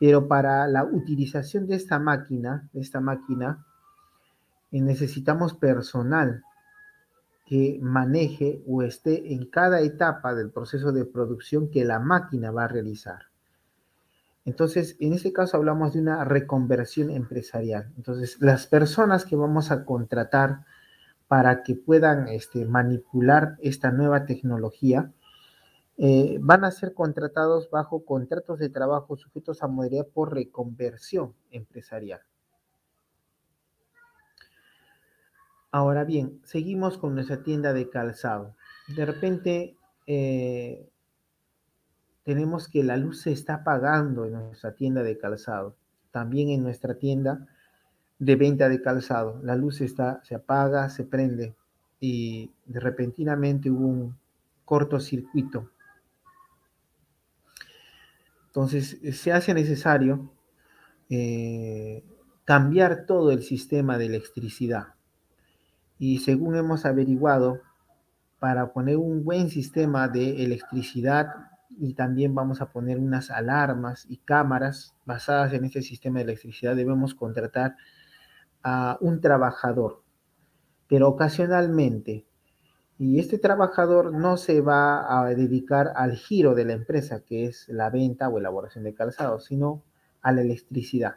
Pero para la utilización de esta máquina, de esta máquina, eh, necesitamos personal que maneje o esté en cada etapa del proceso de producción que la máquina va a realizar. Entonces, en este caso hablamos de una reconversión empresarial. Entonces, las personas que vamos a contratar para que puedan este, manipular esta nueva tecnología, eh, van a ser contratados bajo contratos de trabajo sujetos a modalidad por reconversión empresarial. Ahora bien, seguimos con nuestra tienda de calzado. De repente eh, tenemos que la luz se está apagando en nuestra tienda de calzado. También en nuestra tienda de venta de calzado. La luz está, se apaga, se prende y de repentinamente hubo un cortocircuito entonces, eh, se hace necesario eh, cambiar todo el sistema de electricidad. Y según hemos averiguado, para poner un buen sistema de electricidad y también vamos a poner unas alarmas y cámaras basadas en este sistema de electricidad, debemos contratar a un trabajador. Pero ocasionalmente y este trabajador no se va a dedicar al giro de la empresa, que es la venta o elaboración de calzado, sino a la electricidad.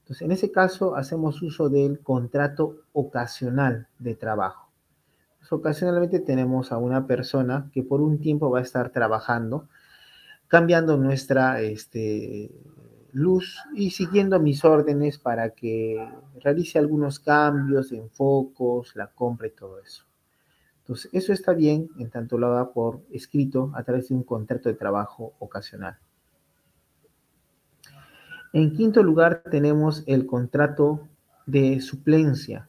Entonces, en ese caso, hacemos uso del contrato ocasional de trabajo. ocasionalmente tenemos a una persona que por un tiempo va a estar trabajando, cambiando nuestra este, luz y siguiendo mis órdenes para que realice algunos cambios en focos, la compra y todo eso. Entonces, eso está bien en tanto lo haga por escrito a través de un contrato de trabajo ocasional. En quinto lugar tenemos el contrato de suplencia.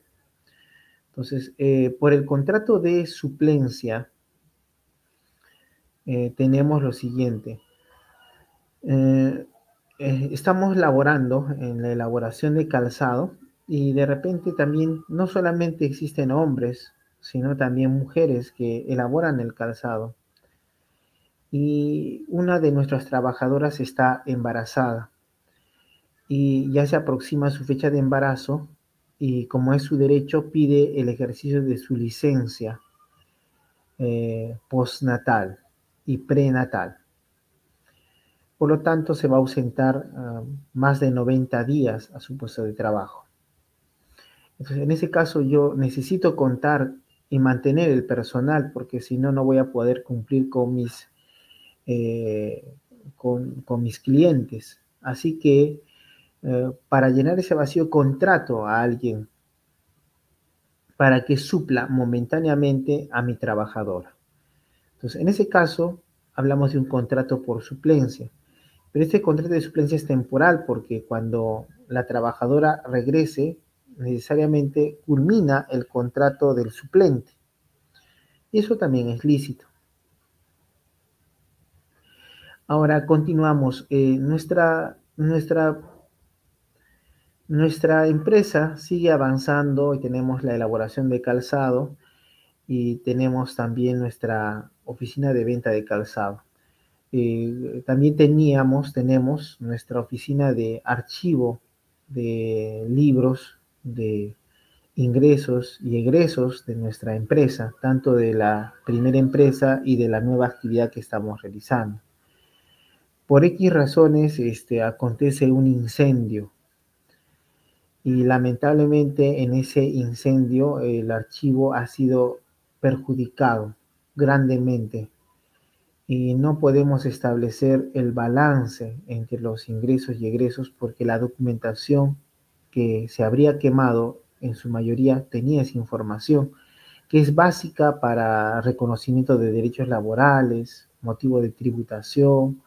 Entonces, eh, por el contrato de suplencia eh, tenemos lo siguiente. Eh, estamos laborando en la elaboración de calzado y de repente también no solamente existen hombres sino también mujeres que elaboran el calzado. Y una de nuestras trabajadoras está embarazada y ya se aproxima su fecha de embarazo y como es su derecho pide el ejercicio de su licencia eh, postnatal y prenatal. Por lo tanto, se va a ausentar ah, más de 90 días a su puesto de trabajo. Entonces, en ese caso, yo necesito contar y mantener el personal, porque si no, no voy a poder cumplir con mis, eh, con, mis clientes. Así que eh, para llenar ese vacío, contrato a alguien para que supla momentáneamente a mi trabajadora. Entonces, en ese caso, hablamos de un contrato por suplencia. Pero este contrato de suplencia es temporal porque cuando la trabajadora regrese, necesariamente culmina el contrato del suplente. Eso también es lícito. Ahora continuamos. Eh, nuestra, nuestra, nuestra empresa sigue avanzando y tenemos la elaboración de calzado y tenemos también nuestra oficina de venta de calzado. Eh, también teníamos, tenemos nuestra oficina de archivo de libros de ingresos y egresos de nuestra empresa, tanto de la primera empresa y de la nueva actividad que estamos realizando. Por X razones este, acontece un incendio y lamentablemente en ese incendio el archivo ha sido perjudicado grandemente y no podemos establecer el balance entre los ingresos y egresos porque la documentación que se habría quemado, en su mayoría tenía esa información, que es básica para reconocimiento de derechos laborales, motivo de tributación,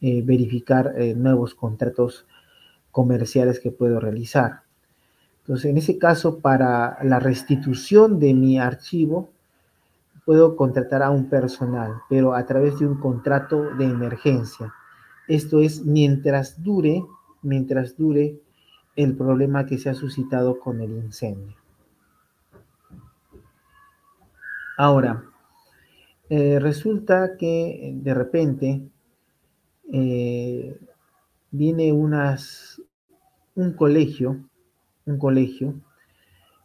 eh, verificar eh, nuevos contratos comerciales que puedo realizar. Entonces, en ese caso, para la restitución de mi archivo, puedo contratar a un personal, pero a través de un contrato de emergencia. Esto es mientras dure, mientras dure el problema que se ha suscitado con el incendio. Ahora, eh, resulta que de repente eh, viene unas, un colegio, un colegio,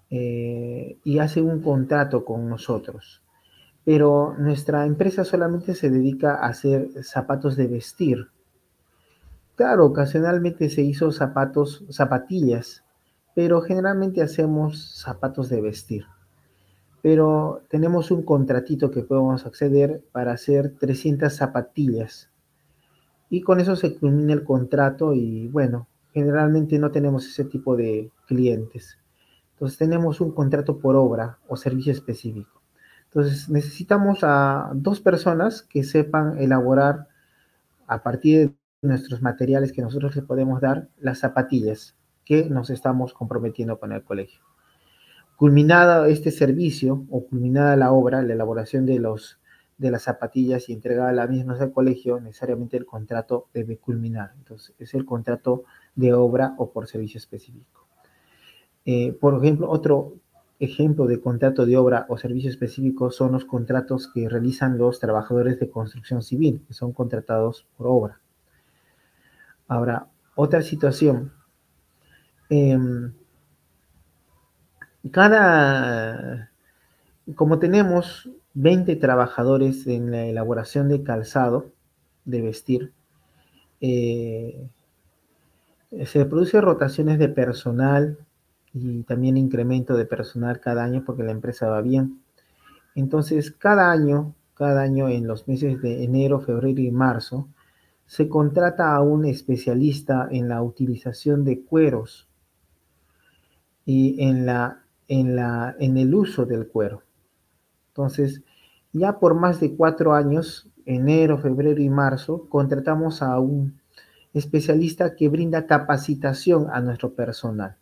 eh, y hace un contrato con nosotros. Pero nuestra empresa solamente se dedica a hacer zapatos de vestir Claro, ocasionalmente se hizo zapatos, zapatillas, pero generalmente hacemos zapatos de vestir. pero tenemos un contratito que podemos acceder para hacer 300 zapatillas. Y con eso se culmina el contrato y bueno, generalmente no tenemos ese tipo de clientes. Entonces tenemos un contrato por obra o servicio específico. Entonces necesitamos a dos personas que sepan elaborar a partir de nuestros materiales que nosotros le podemos dar las zapatillas que nos estamos comprometiendo con el colegio. Culminada este servicio o culminada la obra, la elaboración de, los, de las zapatillas y entregada la misma al colegio, necesariamente el contrato debe culminar. Entonces, es el contrato de obra o por servicio específico. Eh, por ejemplo, otro ejemplo de contrato de obra o servicio específico son los contratos que realizan los trabajadores de construcción civil, que son contratados por obra. Ahora, otra situación. Em, cada, como tenemos 20 trabajadores en la elaboración de calzado, de vestir, eh, se produce rotaciones de personal y también incremento de personal cada año porque la empresa va bien. Entonces, cada año, cada año en los meses de enero, febrero y marzo, se contrata a un especialista en la utilización de cueros y en, la, en, la, en el uso del cuero. Entonces, ya por más de cuatro años, enero, febrero y marzo, contratamos a un especialista que brinda capacitación a nuestro personal.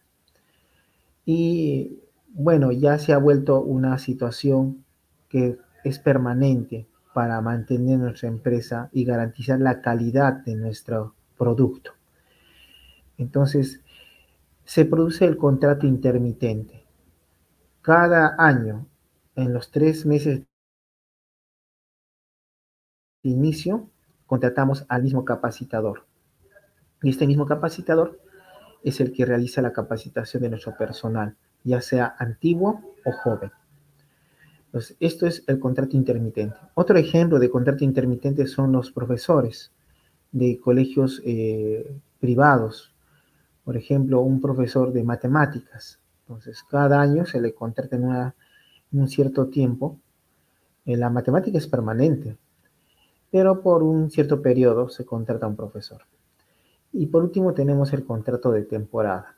Y bueno, ya se ha vuelto una situación que es permanente para mantener nuestra empresa y garantizar la calidad de nuestro producto. Entonces, se produce el contrato intermitente. Cada año, en los tres meses de inicio, contratamos al mismo capacitador. Y este mismo capacitador es el que realiza la capacitación de nuestro personal, ya sea antiguo o joven. Entonces, esto es el contrato intermitente. Otro ejemplo de contrato intermitente son los profesores de colegios eh, privados. Por ejemplo, un profesor de matemáticas. Entonces, cada año se le contrata en, un cierto tiempo. Eh, la matemática es permanente, pero por un cierto periodo se contrata un profesor. Y por último tenemos el contrato de temporada.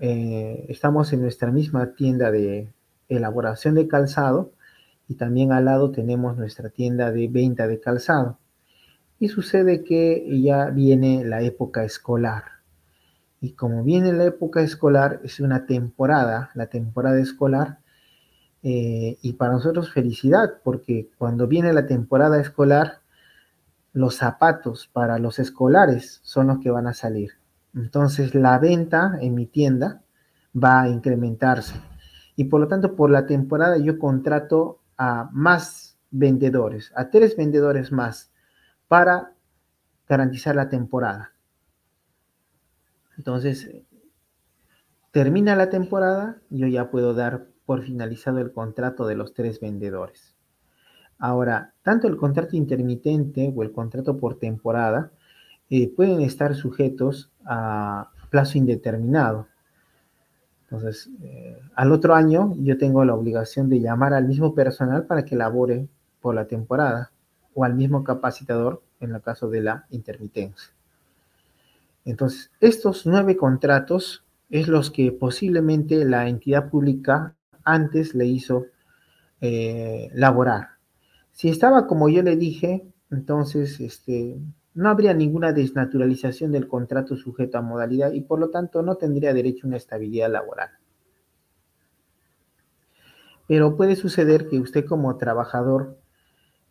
Eh, estamos en nuestra misma tienda de elaboración de calzado y también al lado tenemos nuestra tienda de venta de calzado. Y sucede que ya viene la época escolar. Y como viene la época escolar, es una temporada, la temporada escolar, eh, y para nosotros felicidad, porque cuando viene la temporada escolar, los zapatos para los escolares son los que van a salir. Entonces la venta en mi tienda va a incrementarse. Y por lo tanto, por la temporada yo contrato a más vendedores, a tres vendedores más, para garantizar la temporada. Entonces, termina la temporada, yo ya puedo dar por finalizado el contrato de los tres vendedores. Ahora, tanto el contrato intermitente o el contrato por temporada eh, pueden estar sujetos a plazo indeterminado. Entonces, eh, al otro año yo tengo la obligación de llamar al mismo personal para que labore por la temporada o al mismo capacitador en el caso de la intermitencia. Entonces, estos nueve contratos es los que posiblemente la entidad pública antes le hizo eh, laborar. Si estaba como yo le dije, entonces este, no habría ninguna desnaturalización del contrato sujeto a modalidad y por lo tanto no tendría derecho a una estabilidad laboral. Pero puede suceder que usted como trabajador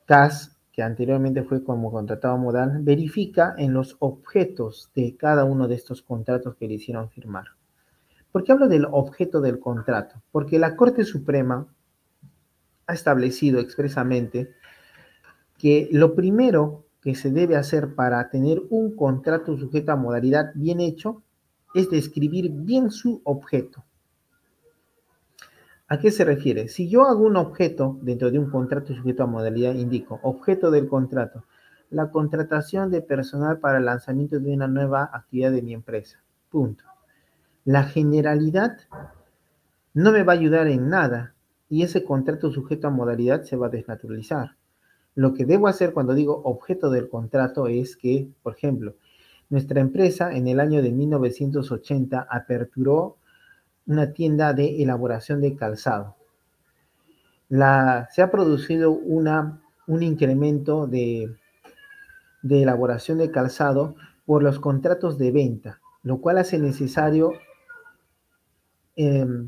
CAS, que anteriormente fue como contratado modal, verifica en los objetos de cada uno de estos contratos que le hicieron firmar. ¿Por qué hablo del objeto del contrato? Porque la Corte Suprema ha establecido expresamente que lo primero que se debe hacer para tener un contrato sujeto a modalidad bien hecho es describir bien su objeto. ¿A qué se refiere? Si yo hago un objeto dentro de un contrato sujeto a modalidad, indico objeto del contrato, la contratación de personal para el lanzamiento de una nueva actividad de mi empresa. Punto. La generalidad no me va a ayudar en nada y ese contrato sujeto a modalidad se va a desnaturalizar. Lo que debo hacer cuando digo objeto del contrato es que, por ejemplo, nuestra empresa en el año de 1980 aperturó una tienda de elaboración de calzado. se ha producido una, un incremento de, elaboración de calzado por los contratos de venta, lo cual hace necesario, em,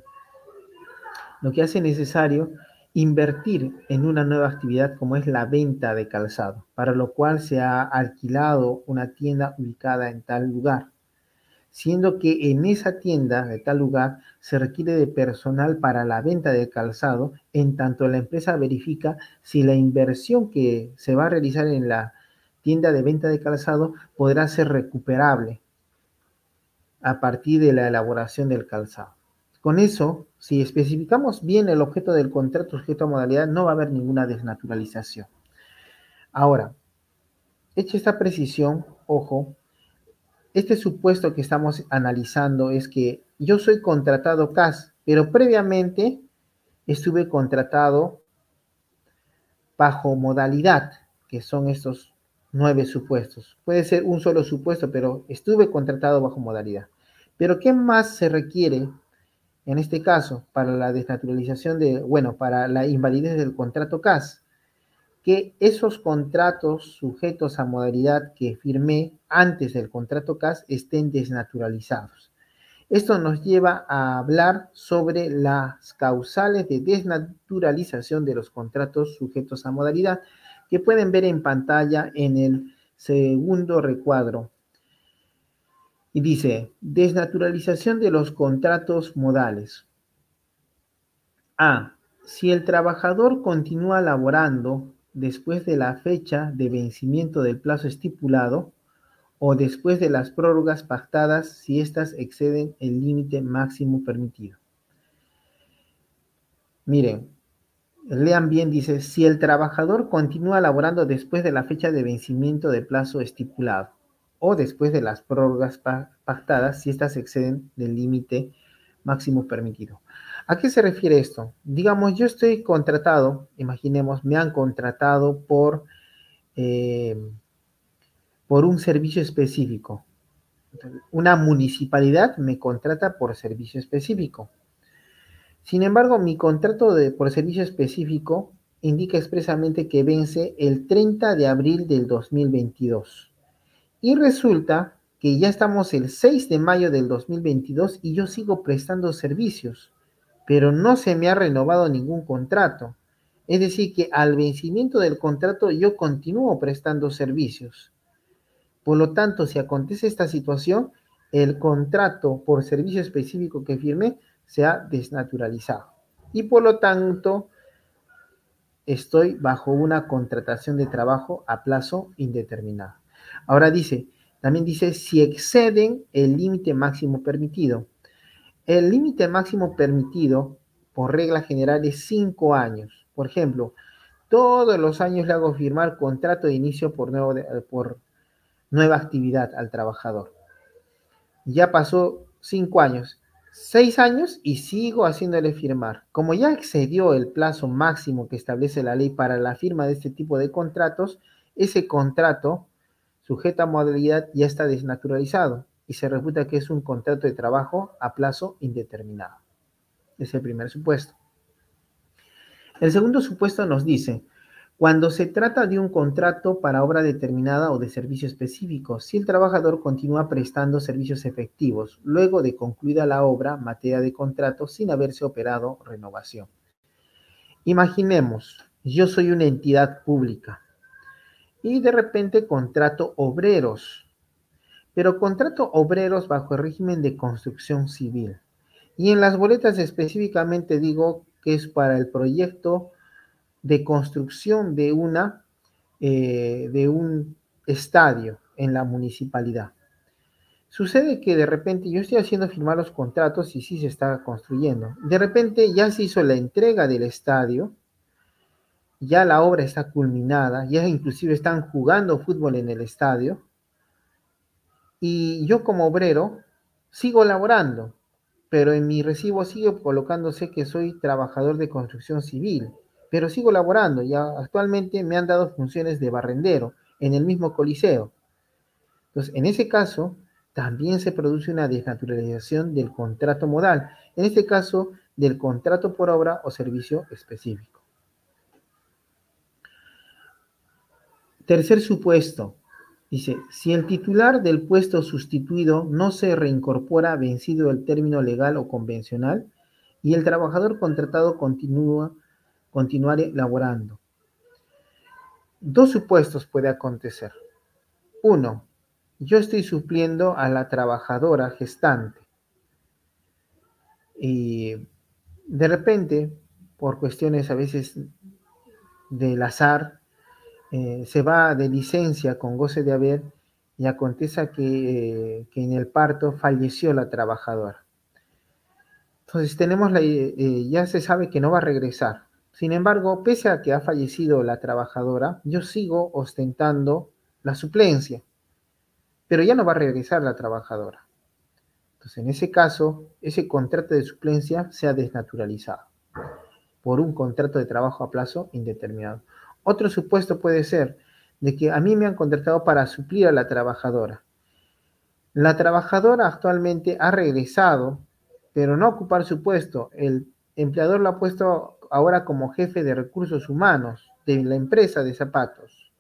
lo que hace necesario invertir en una nueva actividad como es la venta de calzado, para lo cual se ha alquilado una tienda ubicada en tal lugar, siendo que en esa tienda de tal lugar se requiere de personal para la venta de calzado, en tanto la empresa verifica si la inversión que se va a realizar en la tienda de venta de calzado podrá ser recuperable a partir de la elaboración del calzado. Con eso, si especificamos bien el objeto del contrato sujeto a modalidad, no va a haber ninguna desnaturalización. Ahora, hecha esta precisión, ojo, este supuesto que estamos analizando es que yo soy contratado CAS, pero previamente estuve contratado bajo modalidad, que son estos nueve supuestos. Puede ser un solo supuesto, pero estuve contratado bajo modalidad. Pero ¿qué más se requiere en este caso, para la desnaturalización de, bueno, para la invalidez del contrato CAS, que esos contratos sujetos a modalidad que firmé antes del contrato CAS estén desnaturalizados. Esto nos lleva a hablar sobre las causales de desnaturalización de los contratos sujetos a modalidad que pueden ver en pantalla en el segundo recuadro y dice, desnaturalización de los contratos modales. A. Si el trabajador continúa laborando después de la fecha de vencimiento del plazo estipulado o después de las prórrogas pactadas si éstas exceden el límite máximo permitido. Miren, lean bien, dice, si el trabajador continúa laborando después de la fecha de vencimiento del plazo estipulado o después de las prórrogas pactadas si éstas exceden del límite máximo permitido. ¿A qué se refiere esto? Digamos, yo estoy contratado, imaginemos, me han contratado por, eh, por un servicio específico. Una municipalidad me contrata por servicio específico. Sin embargo, mi contrato de, por servicio específico indica expresamente que vence el 30 de abril del 2022. Y resulta que ya estamos el 6 de mayo del 2022 y yo sigo prestando servicios, pero no se me ha renovado ningún contrato. Es decir, que al vencimiento del contrato yo continúo prestando servicios. Por lo tanto, si acontece esta situación, el contrato por servicio específico que firmé se ha desnaturalizado. Y por lo tanto, estoy bajo una contratación de trabajo a plazo indeterminado. Ahora dice, también dice si exceden el límite máximo permitido. El límite máximo permitido, por regla general, es cinco años. Por ejemplo, todos los años le hago firmar contrato de inicio por, por nueva actividad al trabajador. Ya pasó cinco años, seis años y sigo haciéndole firmar. Como ya excedió el plazo máximo que establece la ley para la firma de este tipo de contratos, ese contrato sujeta a modalidad ya está desnaturalizado y se reputa que es un contrato de trabajo a plazo indeterminado. Es el primer supuesto. El segundo supuesto nos dice, cuando se trata de un contrato para obra determinada o de servicio específico, si el trabajador continúa prestando servicios efectivos luego de concluida la obra, materia de contrato, sin haberse operado renovación. Imaginemos, yo soy una entidad pública y de repente contrato obreros, pero contrato obreros bajo el régimen de construcción civil. Y en las boletas específicamente digo que es para el proyecto de construcción de una eh, de un estadio en la municipalidad. Sucede que de repente yo estoy haciendo firmar los contratos y sí se está construyendo. De repente ya se hizo la entrega del estadio ya la obra está culminada, ya inclusive están jugando fútbol en el estadio, y yo como obrero sigo laborando, pero en mi recibo sigue colocándose que soy trabajador de construcción civil, pero sigo laborando y actualmente me han dado funciones de barrendero en el mismo coliseo. Entonces, en ese caso, también se produce una desnaturalización del contrato modal, en este caso, del contrato por obra o servicio específico. Tercer supuesto, dice, si el titular del puesto sustituido no se reincorpora vencido el término legal o convencional y el trabajador contratado continúa, continuare laborando. Dos supuestos puede acontecer. Uno, yo estoy supliendo a la trabajadora gestante. Y de repente, por cuestiones a veces del azar, eh, se va de licencia con goce de haber y acontece que, eh, que en el parto falleció la trabajadora. Entonces tenemos la, eh, ya se sabe que no va a regresar. Sin embargo, pese a que ha fallecido la trabajadora, yo sigo ostentando la suplencia, pero ya no va a regresar la trabajadora. Entonces, en ese caso, ese contrato de suplencia se ha desnaturalizado por un contrato de trabajo a plazo indeterminado. Otro supuesto puede ser de que a mí me han contratado para suplir a la trabajadora. La trabajadora actualmente ha regresado, pero no ocupar su puesto. El empleador lo ha puesto ahora como jefe de recursos humanos de la empresa de zapatos.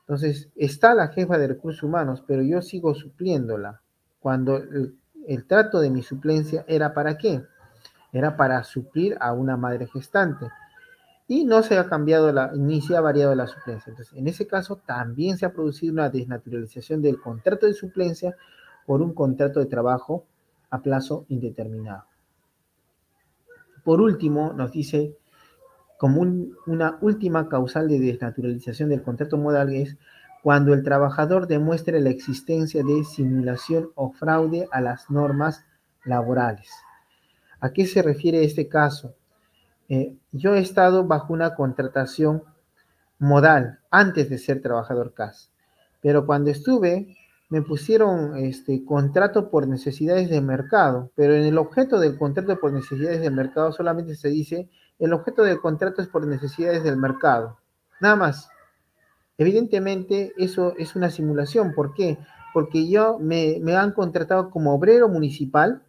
Entonces, está la jefa de recursos humanos, pero yo sigo supliéndola. Cuando el trato de mi suplencia era para qué? Era para suplir a una madre gestante y no se ha cambiado la, ni se ha variado la suplencia. Entonces, en ese caso también se ha producido una desnaturalización del contrato de suplencia por un contrato de trabajo a plazo indeterminado. Por último, nos dice, como una última causal de desnaturalización del contrato modal es cuando el trabajador demuestre la existencia de simulación o fraude a las normas laborales. ¿A qué se refiere este caso? Eh, yo he estado bajo una contratación modal antes de ser trabajador CAS, pero cuando estuve me pusieron este contrato por necesidades de mercado, pero en el objeto del contrato por necesidades de mercado solamente se dice el objeto del contrato es por necesidades del mercado, nada más. Evidentemente eso es una simulación, ¿por qué? Porque yo me, me han contratado como obrero municipal,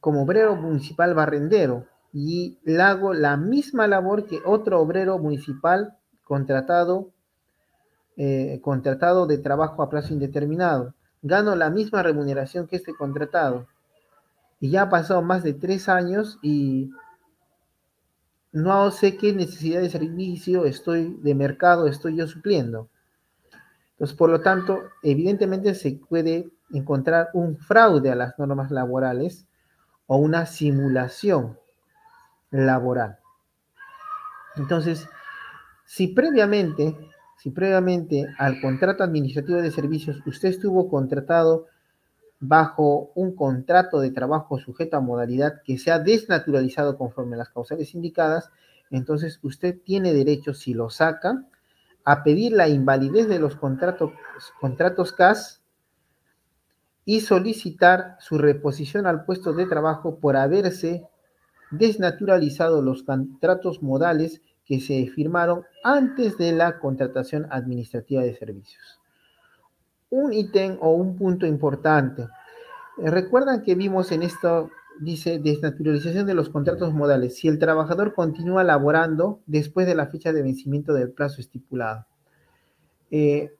como obrero municipal barrendero, y hago la misma labor que otro obrero municipal contratado, eh, contratado de trabajo a plazo indeterminado. Gano la misma remuneración que este contratado. Y ya ha pasado más de tres años y no sé qué necesidad de servicio estoy de mercado estoy yo supliendo. Entonces, por lo tanto, evidentemente se puede encontrar un fraude a las normas laborales o una simulación laboral. Entonces, si previamente, si previamente al contrato administrativo de servicios usted estuvo contratado bajo un contrato de trabajo sujeto a modalidad que se ha desnaturalizado conforme a las causales indicadas, entonces usted tiene derecho, si lo saca, a pedir la invalidez de los contratos, contratos CAS y solicitar su reposición al puesto de trabajo por haberse desnaturalizado los contratos modales que se firmaron antes de la contratación administrativa de servicios. Un ítem o un punto importante. Recuerdan que vimos en esto, dice, desnaturalización de los contratos modales, si el trabajador continúa laborando después de la fecha de vencimiento del plazo estipulado. Eh,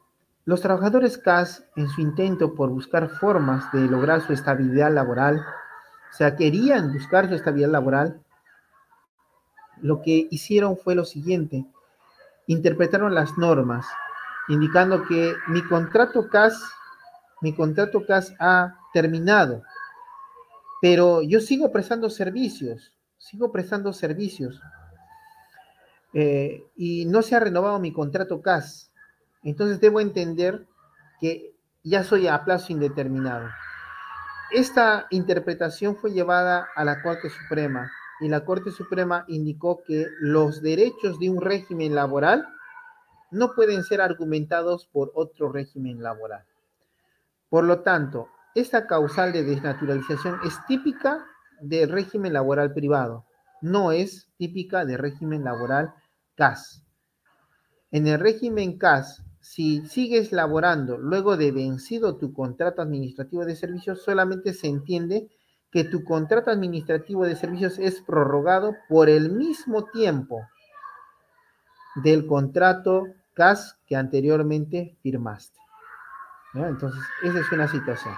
los trabajadores CAS, en su intento por buscar formas de lograr su estabilidad laboral, o sea, querían buscar su estabilidad laboral. Lo que hicieron fue lo siguiente. Interpretaron las normas, indicando que mi contrato CAS, mi contrato CAS ha terminado, pero yo sigo prestando servicios, sigo prestando servicios. Eh, y no se ha renovado mi contrato CAS. Entonces debo entender que ya soy a plazo indeterminado. Esta interpretación fue llevada a la Corte Suprema y la Corte Suprema indicó que los derechos de un régimen laboral no pueden ser argumentados por otro régimen laboral. Por lo tanto, esta causal de desnaturalización es típica del régimen laboral privado, no es típica del régimen laboral CAS. En el régimen CAS, si sigues laborando luego de vencido tu contrato administrativo de servicios, solamente se entiende que tu contrato administrativo de servicios es prorrogado por el mismo tiempo del contrato CAS que anteriormente firmaste. Entonces, esa es una situación.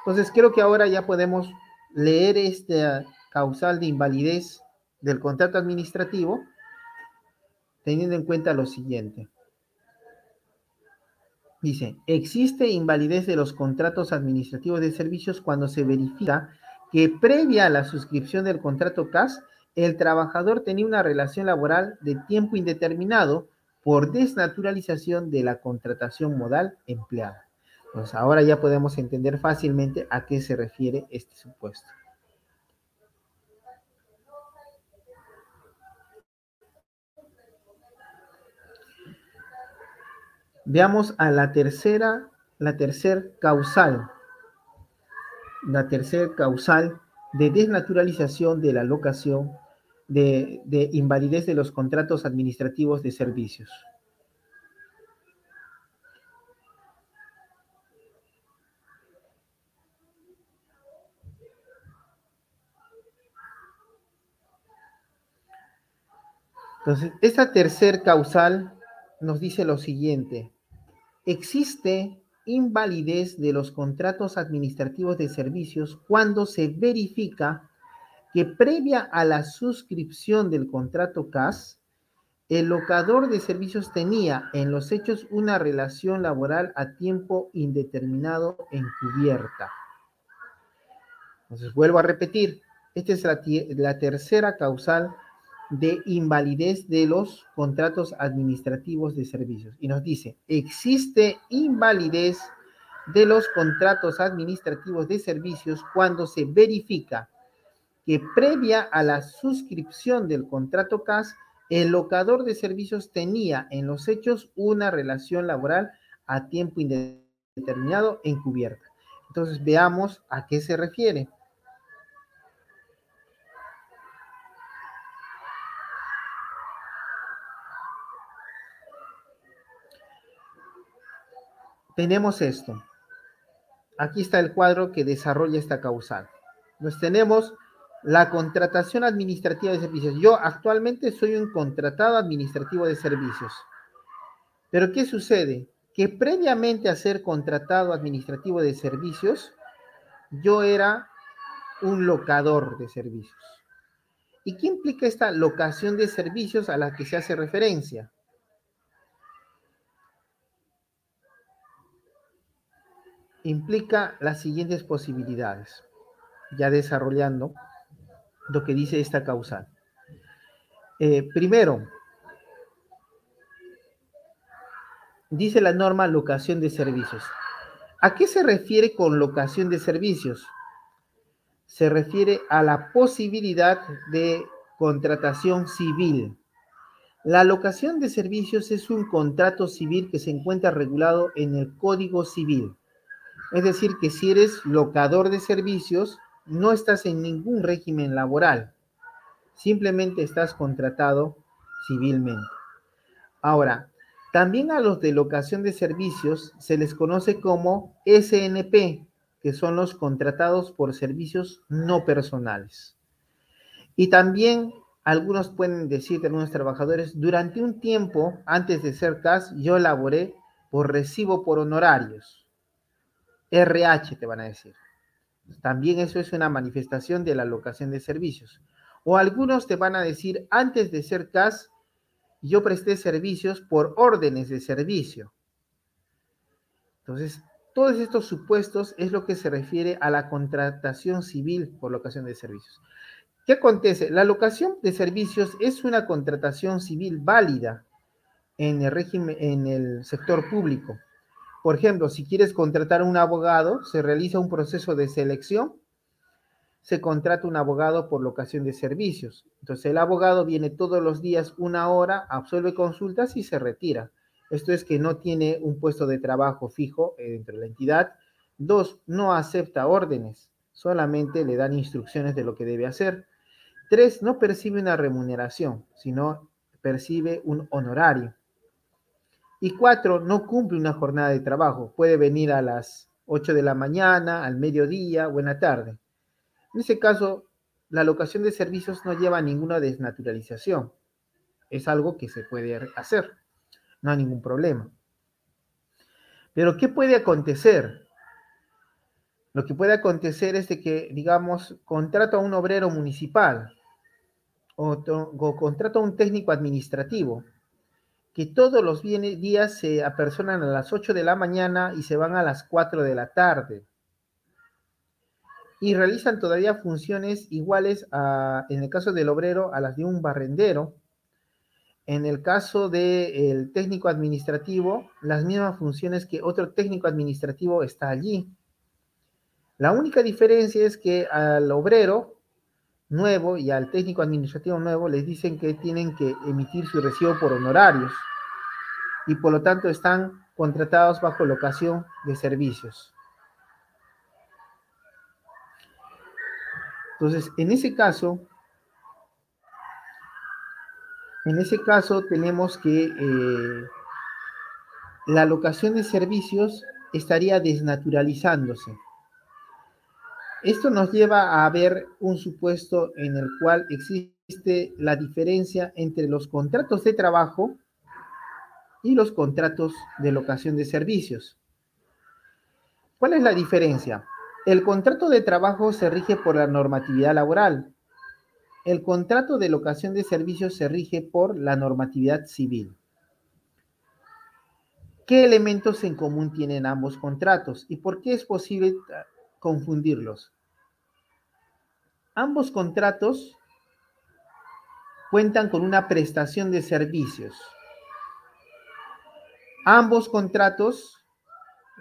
Entonces, creo que ahora ya podemos leer esta causal de invalidez del contrato administrativo teniendo en cuenta lo siguiente. Dice, existe invalidez de los contratos administrativos de servicios cuando se verifica que previa a la suscripción del contrato CAS, el trabajador tenía una relación laboral de tiempo indeterminado por desnaturalización de la contratación modal empleada. Pues ahora ya podemos entender fácilmente a qué se refiere este supuesto. Veamos a la tercera, la tercer causal, la tercer causal de desnaturalización de la locación de, de invalidez de los contratos administrativos de servicios. Entonces, esta tercer causal nos dice lo siguiente. Existe invalidez de los contratos administrativos de servicios cuando se verifica que previa a la suscripción del contrato CAS, el locador de servicios tenía en los hechos una relación laboral a tiempo indeterminado encubierta. Entonces, vuelvo a repetir, esta es la, la tercera causal de invalidez de los contratos administrativos de servicios. Y nos dice, existe invalidez de los contratos administrativos de servicios cuando se verifica que previa a la suscripción del contrato CAS, el locador de servicios tenía en los hechos una relación laboral a tiempo indeterminado encubierta. Entonces veamos a qué se refiere. Tenemos esto. Aquí está el cuadro que desarrolla esta causal. Nos tenemos la contratación administrativa de servicios. Yo actualmente soy un contratado administrativo de servicios. Pero ¿qué sucede? Que previamente a ser contratado administrativo de servicios, yo era un locador de servicios. ¿Y qué implica esta locación de servicios a la que se hace referencia? Implica las siguientes posibilidades, ya desarrollando lo que dice esta causal. Eh, primero, dice la norma locación de servicios. ¿A qué se refiere con locación de servicios? Se refiere a la posibilidad de contratación civil. La locación de servicios es un contrato civil que se encuentra regulado en el Código Civil. Es decir, que si eres locador de servicios, no estás en ningún régimen laboral, simplemente estás contratado civilmente. Ahora, también a los de locación de servicios se les conoce como SNP, que son los contratados por servicios no personales. Y también algunos pueden decir, algunos trabajadores, durante un tiempo antes de ser CAS, yo laboré por recibo por honorarios. RH te van a decir. También eso es una manifestación de la locación de servicios. O algunos te van a decir, antes de ser CAS, yo presté servicios por órdenes de servicio. Entonces, todos estos supuestos es lo que se refiere a la contratación civil por locación de servicios. ¿Qué acontece? La locación de servicios es una contratación civil válida en el régimen, en el sector público. Por ejemplo, si quieres contratar a un abogado, se realiza un proceso de selección, se contrata un abogado por locación de servicios. Entonces el abogado viene todos los días una hora, absuelve consultas y se retira. Esto es que no tiene un puesto de trabajo fijo dentro de la entidad, Dos, no acepta órdenes, solamente le dan instrucciones de lo que debe hacer. Tres, no percibe una remuneración, sino percibe un honorario. Y cuatro, no cumple una jornada de trabajo. Puede venir a las 8 de la mañana, al mediodía o en la tarde. En ese caso, la locación de servicios no lleva a ninguna desnaturalización. Es algo que se puede hacer. No hay ningún problema. Pero ¿qué puede acontecer? Lo que puede acontecer es de que, digamos, contrato a un obrero municipal o, o contrato a un técnico administrativo que todos los días se apersonan a las 8 de la mañana y se van a las 4 de la tarde. Y realizan todavía funciones iguales a, en el caso del obrero, a las de un barrendero. En el caso del técnico administrativo, las mismas funciones que otro técnico administrativo está allí. La única diferencia es que al obrero nuevo y al técnico administrativo nuevo les dicen que tienen que emitir su recibo por honorarios y por lo tanto están contratados bajo locación de servicios. Entonces, en ese caso, en ese caso tenemos que eh, la locación de servicios estaría desnaturalizándose. Esto nos lleva a ver un supuesto en el cual existe la diferencia entre los contratos de trabajo y los contratos de locación de servicios. ¿Cuál es la diferencia? El contrato de trabajo se rige por la normatividad laboral. El contrato de locación de servicios se rige por la normatividad civil. ¿Qué elementos en común tienen ambos contratos y por qué es posible confundirlos? Ambos contratos cuentan con una prestación de servicios. Ambos contratos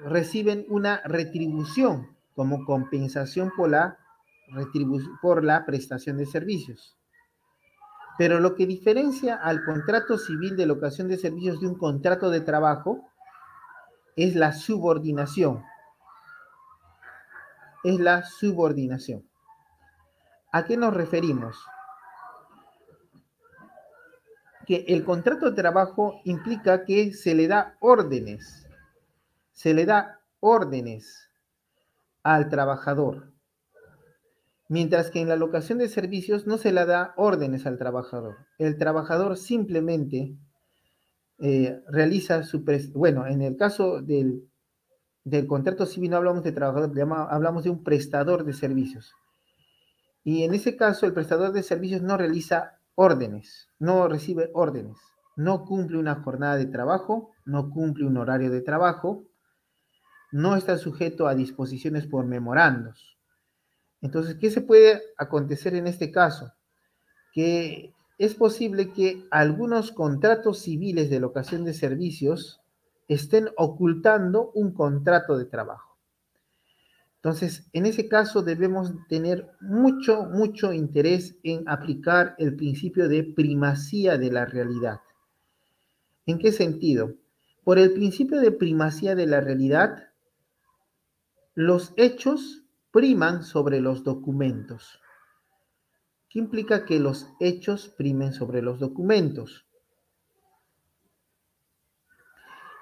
reciben una retribución como compensación por la, por la prestación de servicios. Pero lo que diferencia al contrato civil de locación de servicios de un contrato de trabajo es la subordinación. Es la subordinación. ¿A qué nos referimos? que el contrato de trabajo implica que se le da órdenes, se le da órdenes al trabajador, mientras que en la locación de servicios no se le da órdenes al trabajador. El trabajador simplemente eh, realiza su... Bueno, en el caso del, del contrato civil no hablamos de trabajador, hablamos de un prestador de servicios. Y en ese caso el prestador de servicios no realiza órdenes, no recibe órdenes, no cumple una jornada de trabajo, no cumple un horario de trabajo, no está sujeto a disposiciones por memorandos. Entonces, ¿qué se puede acontecer en este caso? Que es posible que algunos contratos civiles de locación de servicios estén ocultando un contrato de trabajo. Entonces, en ese caso debemos tener mucho, mucho interés en aplicar el principio de primacía de la realidad. ¿En qué sentido? Por el principio de primacía de la realidad, los hechos priman sobre los documentos. ¿Qué implica que los hechos primen sobre los documentos?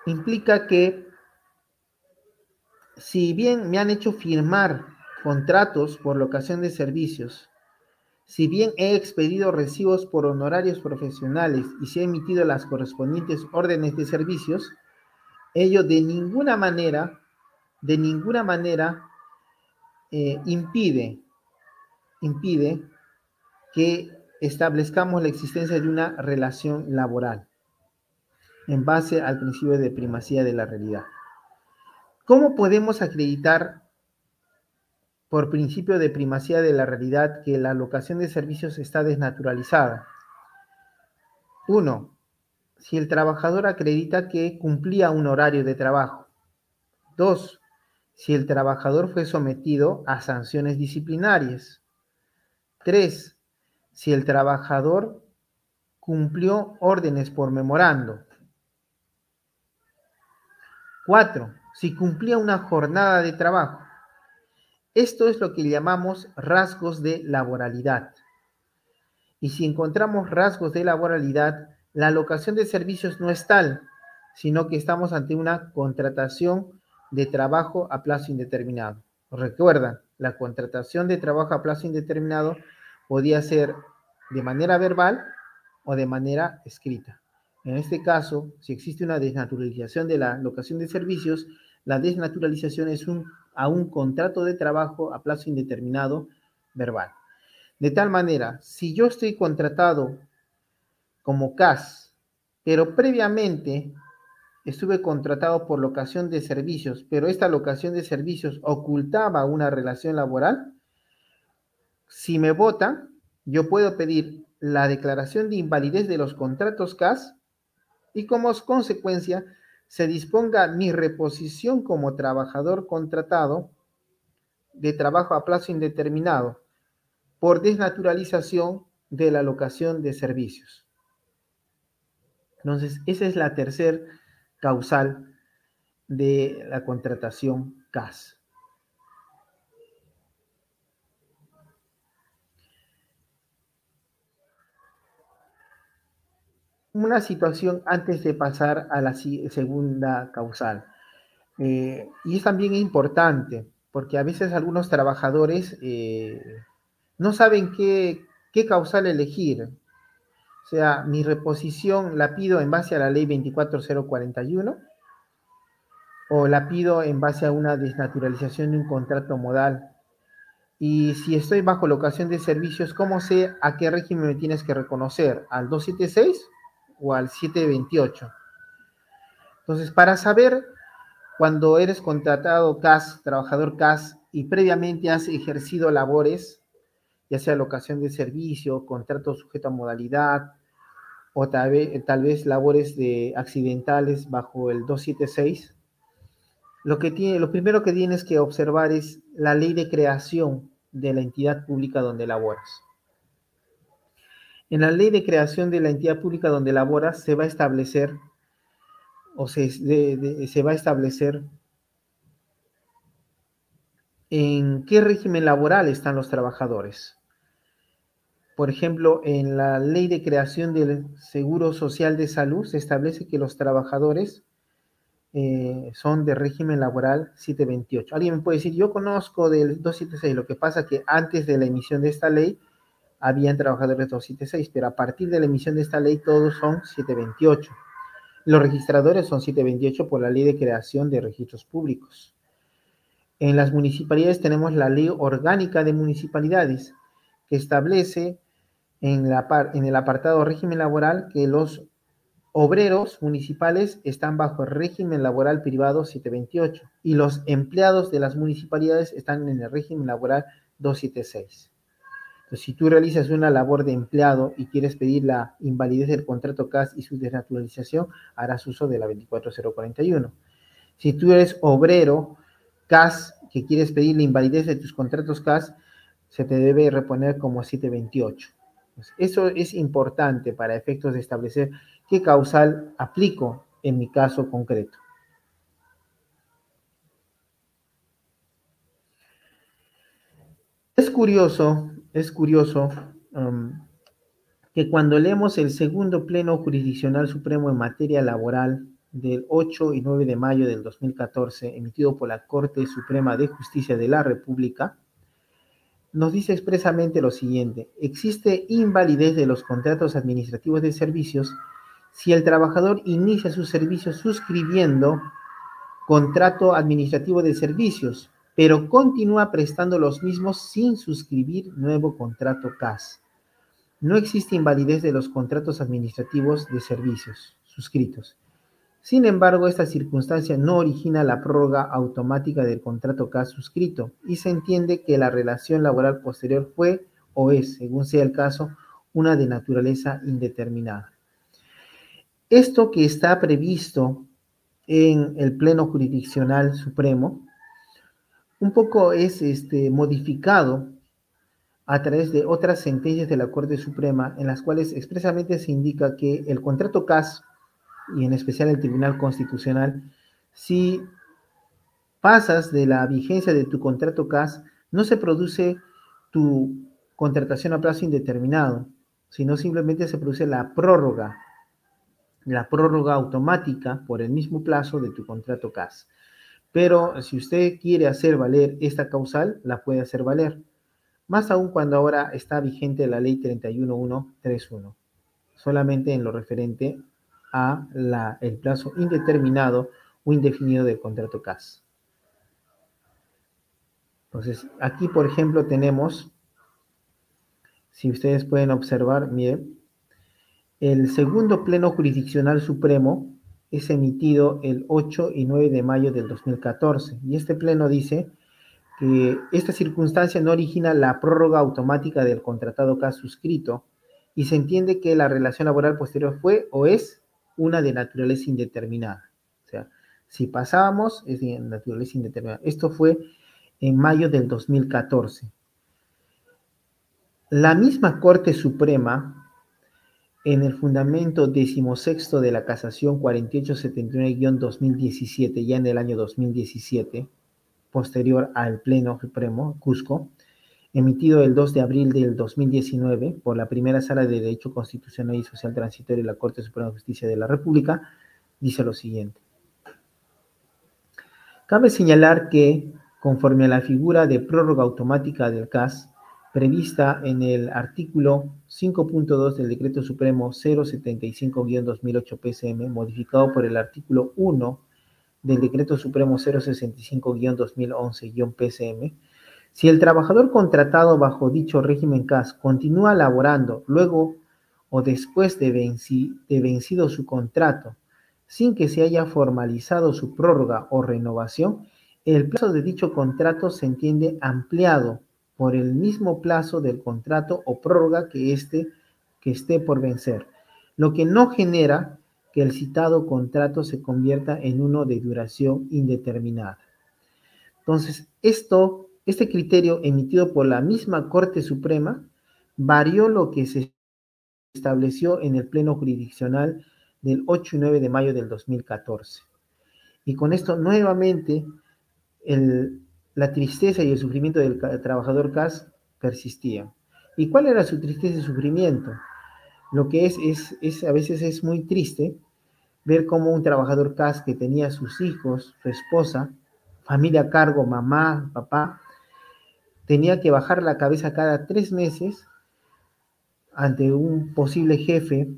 Implica que si bien me han hecho firmar contratos por locación de servicios, si bien he expedido recibos por honorarios profesionales y se han emitido las correspondientes órdenes de servicios, ello de ninguna manera, de ninguna manera eh, impide, impide que establezcamos la existencia de una relación laboral en base al principio de primacía de la realidad. ¿Cómo podemos acreditar por principio de primacía de la realidad que la locación de servicios está desnaturalizada? Uno, si el trabajador acredita que cumplía un horario de trabajo. Dos, si el trabajador fue sometido a sanciones disciplinarias. Tres, si el trabajador cumplió órdenes por memorando. Cuatro, si cumplía una jornada de trabajo. Esto es lo que llamamos rasgos de laboralidad. Y si encontramos rasgos de laboralidad, la locación de servicios no es tal, sino que estamos ante una contratación de trabajo a plazo indeterminado. Recuerdan, la contratación de trabajo a plazo indeterminado podía ser de manera verbal o de manera escrita. En este caso, si existe una desnaturalización de la locación de servicios, la desnaturalización es un, a un contrato de trabajo a plazo indeterminado verbal. De tal manera, si yo estoy contratado como CAS, pero previamente estuve contratado por locación de servicios, pero esta locación de servicios ocultaba una relación laboral, si me votan, yo puedo pedir la declaración de invalidez de los contratos CAS y como consecuencia se disponga mi reposición como trabajador contratado de trabajo a plazo indeterminado por desnaturalización de la locación de servicios. Entonces, esa es la tercera causal de la contratación CAS. Una situación antes de pasar a la segunda causal. Eh, y es también importante, porque a veces algunos trabajadores eh, no saben qué, qué causal elegir. O sea, mi reposición la pido en base a la ley 24041 o la pido en base a una desnaturalización de un contrato modal. Y si estoy bajo locación de servicios, ¿cómo sé a qué régimen me tienes que reconocer? ¿Al 276 o al 728? Entonces, para saber cuando eres contratado CAS, trabajador CAS, y previamente has ejercido labores ya sea locación de servicio, contrato sujeto a modalidad, o tal vez, tal vez labores de accidentales bajo el 276, lo, que tiene, lo primero que tienes que observar es la ley de creación de la entidad pública donde laboras. En la ley de creación de la entidad pública donde laboras se va a establecer o se, se va a establecer en qué régimen laboral están los trabajadores. Por ejemplo, en la ley de creación del Seguro Social de Salud se establece que los trabajadores eh, son de régimen laboral 728. Alguien me puede decir, yo conozco del 276, lo que pasa que antes de la emisión de esta ley habían trabajadores 276, pero a partir de la emisión de esta ley todos son 728. Los registradores son 728 por la ley de creación de registros públicos. En las municipalidades tenemos la ley orgánica de municipalidades que establece en, la, en el apartado régimen laboral que los obreros municipales están bajo el régimen laboral privado 728 y los empleados de las municipalidades están en el régimen laboral 276. Entonces, si tú realizas una labor de empleado y quieres pedir la invalidez del contrato CAS y su desnaturalización, harás uso de la 24041. Si tú eres obrero CAS que quieres pedir la invalidez de tus contratos CAS, se te debe reponer como 728. Eso es importante para efectos de establecer qué causal aplico en mi caso concreto. Es curioso, es curioso um, que cuando leemos el segundo Pleno Jurisdiccional Supremo en materia laboral del 8 y 9 de mayo del 2014, emitido por la Corte Suprema de Justicia de la República, nos dice expresamente lo siguiente, existe invalidez de los contratos administrativos de servicios si el trabajador inicia su servicio suscribiendo contrato administrativo de servicios, pero continúa prestando los mismos sin suscribir nuevo contrato CAS. No existe invalidez de los contratos administrativos de servicios suscritos. Sin embargo, esta circunstancia no origina la prórroga automática del contrato CAS suscrito y se entiende que la relación laboral posterior fue o es, según sea el caso, una de naturaleza indeterminada. Esto que está previsto en el Pleno Jurisdiccional Supremo, un poco es este, modificado a través de otras sentencias de la Corte Suprema en las cuales expresamente se indica que el contrato CAS y en especial el Tribunal Constitucional, sí pasas de la vigencia de tu contrato CAS, no se produce tu contratación a plazo indeterminado, sino simplemente se produce la prórroga, la prórroga automática por el mismo plazo de tu contrato CAS. Pero si usted quiere hacer valer esta causal, la puede hacer valer. Más aún cuando ahora está vigente la ley 31131, solamente en lo referente a la, el plazo indeterminado o indefinido del contrato CAS. Entonces, aquí, por ejemplo, tenemos, si ustedes pueden observar, miren, el segundo Pleno Jurisdiccional Supremo es emitido el 8 y 9 de mayo del 2014. Y este Pleno dice que esta circunstancia no origina la prórroga automática del contratado CAS suscrito y se entiende que la relación laboral posterior fue o es una de naturaleza indeterminada. O sea, si pasábamos, es de naturaleza indeterminada. Esto fue en mayo del 2014. La misma Corte Suprema, en el fundamento decimosexto de la casación 4879-2017, ya en el año 2017, posterior al Pleno Supremo, Cusco, emitido el 2 de abril del 2019 por la primera sala de Derecho Constitucional y Social Transitorio de la Corte Suprema de Justicia de la República, dice lo siguiente. Cabe señalar que conforme a la figura de prórroga automática del CAS prevista en el artículo 5.2 del Decreto Supremo 075-2008 PCM, modificado por el artículo 1 del Decreto Supremo 065-2011 PCM, si el trabajador contratado bajo dicho régimen CAS continúa laborando luego o después de, de vencido su contrato sin que se haya formalizado su prórroga o renovación, el plazo de dicho contrato se entiende ampliado por el mismo plazo del contrato o prórroga que, este, que esté por vencer, lo que no genera que el citado contrato se convierta en uno de duración indeterminada. Entonces, esto, este criterio emitido por la misma Corte Suprema varió lo que se estableció en el Pleno Jurisdiccional del 8 y 9 de mayo del 2014. Y con esto nuevamente la tristeza y el sufrimiento del trabajador CAS persistían. ¿Y cuál era su tristeza y sufrimiento? Lo que es, es, es, a veces es muy triste ver cómo un trabajador CAS que tenía sus hijos, su esposa, familia a cargo, mamá, papá, tenía que bajar la cabeza cada tres meses ante un posible jefe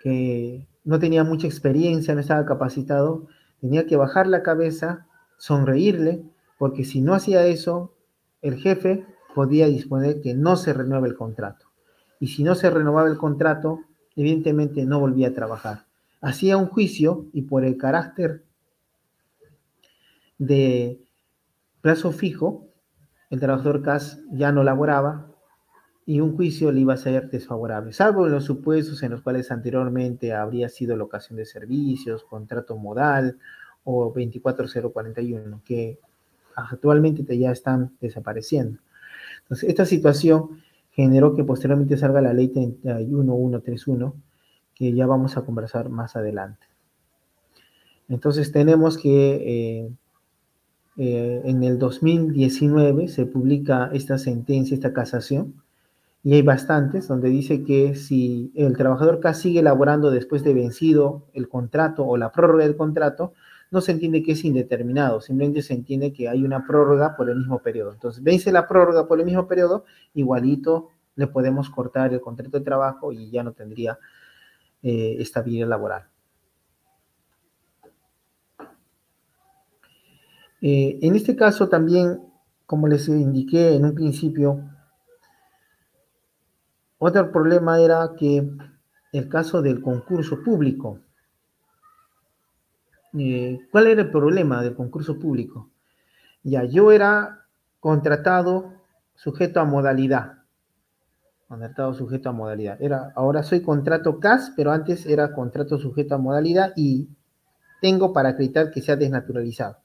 que no tenía mucha experiencia, no estaba capacitado, tenía que bajar la cabeza sonreírle, porque si no hacía eso, el jefe podía disponer que no se renueve el contrato. Y si no se renovaba el contrato, evidentemente no volvía a trabajar. Hacía un juicio y por el carácter de plazo fijo, el trabajador CAS ya no laboraba y un juicio le iba a ser desfavorable, salvo en los supuestos en los cuales anteriormente habría sido locación de servicios, contrato modal o 24041, que actualmente ya están desapareciendo. Entonces, esta situación generó que posteriormente salga la ley 31131, que ya vamos a conversar más adelante. Entonces, tenemos que eh, eh, en el 2019 se publica esta sentencia, esta casación, y hay bastantes donde dice que si el trabajador casi sigue elaborando después de vencido el contrato o la prórroga del contrato, no se entiende que es indeterminado, simplemente se entiende que hay una prórroga por el mismo periodo. Entonces, vence la prórroga por el mismo periodo, igualito le podemos cortar el contrato de trabajo y ya no tendría eh, estabilidad laboral. Eh, en este caso también, como les indiqué en un principio, otro problema era que el caso del concurso público. Eh, ¿cuál era el problema del concurso público? Ya, yo era contratado sujeto a modalidad. Contratado sujeto a modalidad. Era, ahora soy contrato CAS, pero antes era contrato sujeto a modalidad y tengo para acreditar que sea desnaturalizado.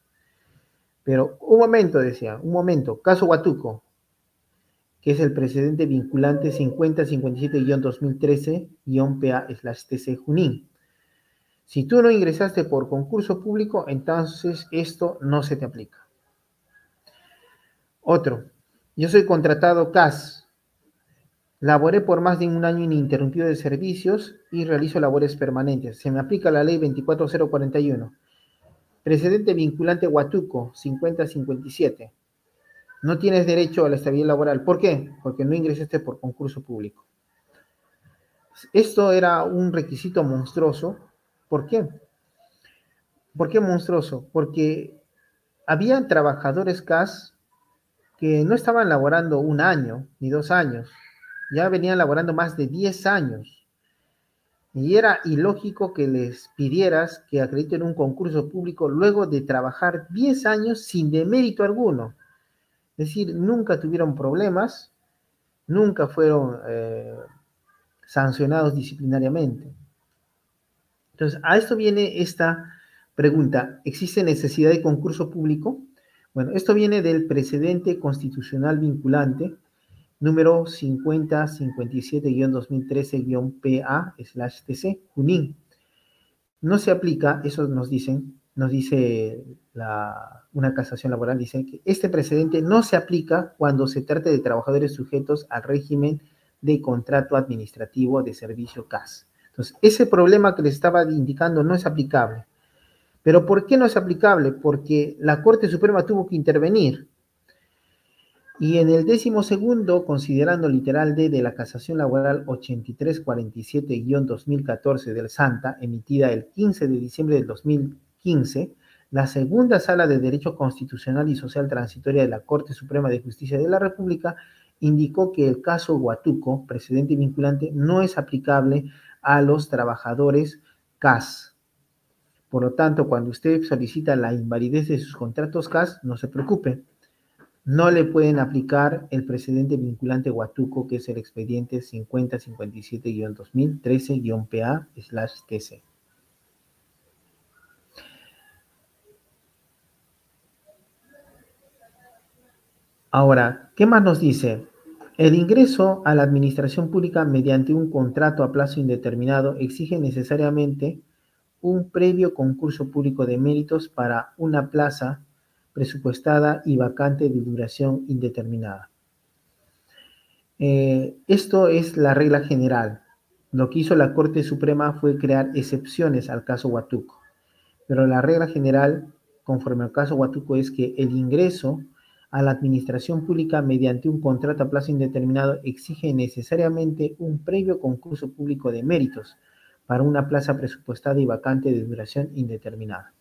Pero un momento, decía, un momento, caso Huatuco, que es el precedente vinculante 5057-2013-PA-TC Junín. Si tú no ingresaste por concurso público, entonces esto no se te aplica. Otro, yo soy contratado CAS. Laboré por más de un año ininterrumpido de servicios y realizo labores permanentes. Se me aplica la ley 24041. Precedente vinculante Huatuco 5057. No tienes derecho a la estabilidad laboral. ¿Por qué? Porque no ingresaste por concurso público. Esto era un requisito monstruoso ¿Por qué? ¿Por qué monstruoso? Porque había trabajadores CAS que no estaban laborando un año ni dos años, ya venían laborando más de 10 años. Y era ilógico que les pidieras que acrediten un concurso público luego de trabajar 10 años sin demérito alguno. Es decir, nunca tuvieron problemas, nunca fueron eh, sancionados disciplinariamente. Entonces, a esto viene esta pregunta. ¿Existe necesidad de concurso público? Bueno, esto viene del precedente constitucional vinculante número 5057-2013-PA-TC, Junín. No se aplica, eso nos dicen, nos dice una casación laboral, dice que este precedente no se aplica cuando se trate de trabajadores sujetos al régimen de contrato administrativo de servicio CAS. Entonces, ese problema que les estaba indicando no es aplicable. ¿Pero por qué no es aplicable? Porque la Corte Suprema tuvo que intervenir. Y en el décimo segundo, considerando literal D de la casación laboral 8347-2014 del Santa, emitida el 15 de diciembre del 2015, la segunda sala de Derecho Constitucional y Social Transitoria de la Corte Suprema de Justicia de la República indicó que el caso Huatuco, precedente vinculante, no es aplicable a los trabajadores CAS. Por lo tanto, cuando usted solicita la invalidez de sus contratos CAS, no se preocupe. No le pueden aplicar el precedente vinculante Huatuco, que es el expediente 5057-2013-PA-TC. Ahora, ¿qué más nos dice? El ingreso a la administración pública mediante un contrato a plazo indeterminado exige necesariamente un previo concurso público de méritos para una plaza presupuestada y vacante de duración indeterminada. Eh, esto es la regla general. Lo que hizo la Corte Suprema fue crear excepciones al caso Huatuco, pero la regla general, conforme al caso Huatuco, es que el ingreso a la administración pública mediante un contrato a plazo indeterminado exige necesariamente un previo concurso público de méritos para una plaza presupuestada y vacante de duración indeterminada.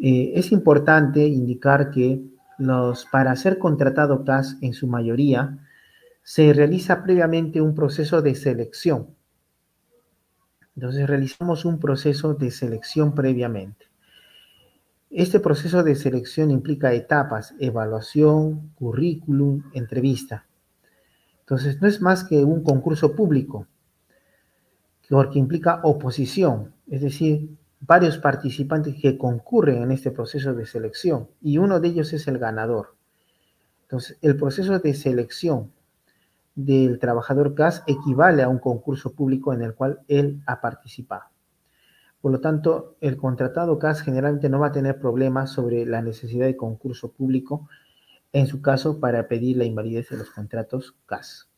Eh, es importante indicar que los, para ser contratado CAS en su mayoría, se realiza previamente un proceso de selección. Entonces realizamos un proceso de selección previamente. Este proceso de selección implica etapas, evaluación, currículum, entrevista. Entonces, no es más que un concurso público, porque implica oposición, es decir, varios participantes que concurren en este proceso de selección y uno de ellos es el ganador. Entonces, el proceso de selección del trabajador CAS equivale a un concurso público en el cual él ha participado. Por lo tanto, el contratado CAS generalmente no va a tener problemas sobre la necesidad de concurso público, en su caso, para pedir la invalidez de los contratos CAS.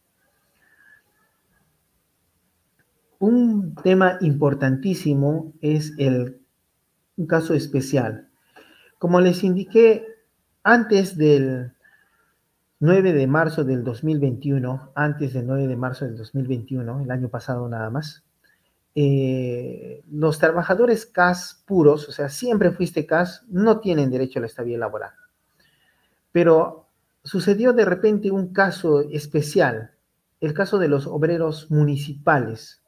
Un tema importantísimo es el un caso especial. Como les indiqué antes del 9 de marzo del 2021, antes del 9 de marzo del 2021, el año pasado nada más, eh, los trabajadores CAS puros, o sea, siempre fuiste CAS, no tienen derecho a la estabilidad laboral. Pero sucedió de repente un caso especial, el caso de los obreros municipales.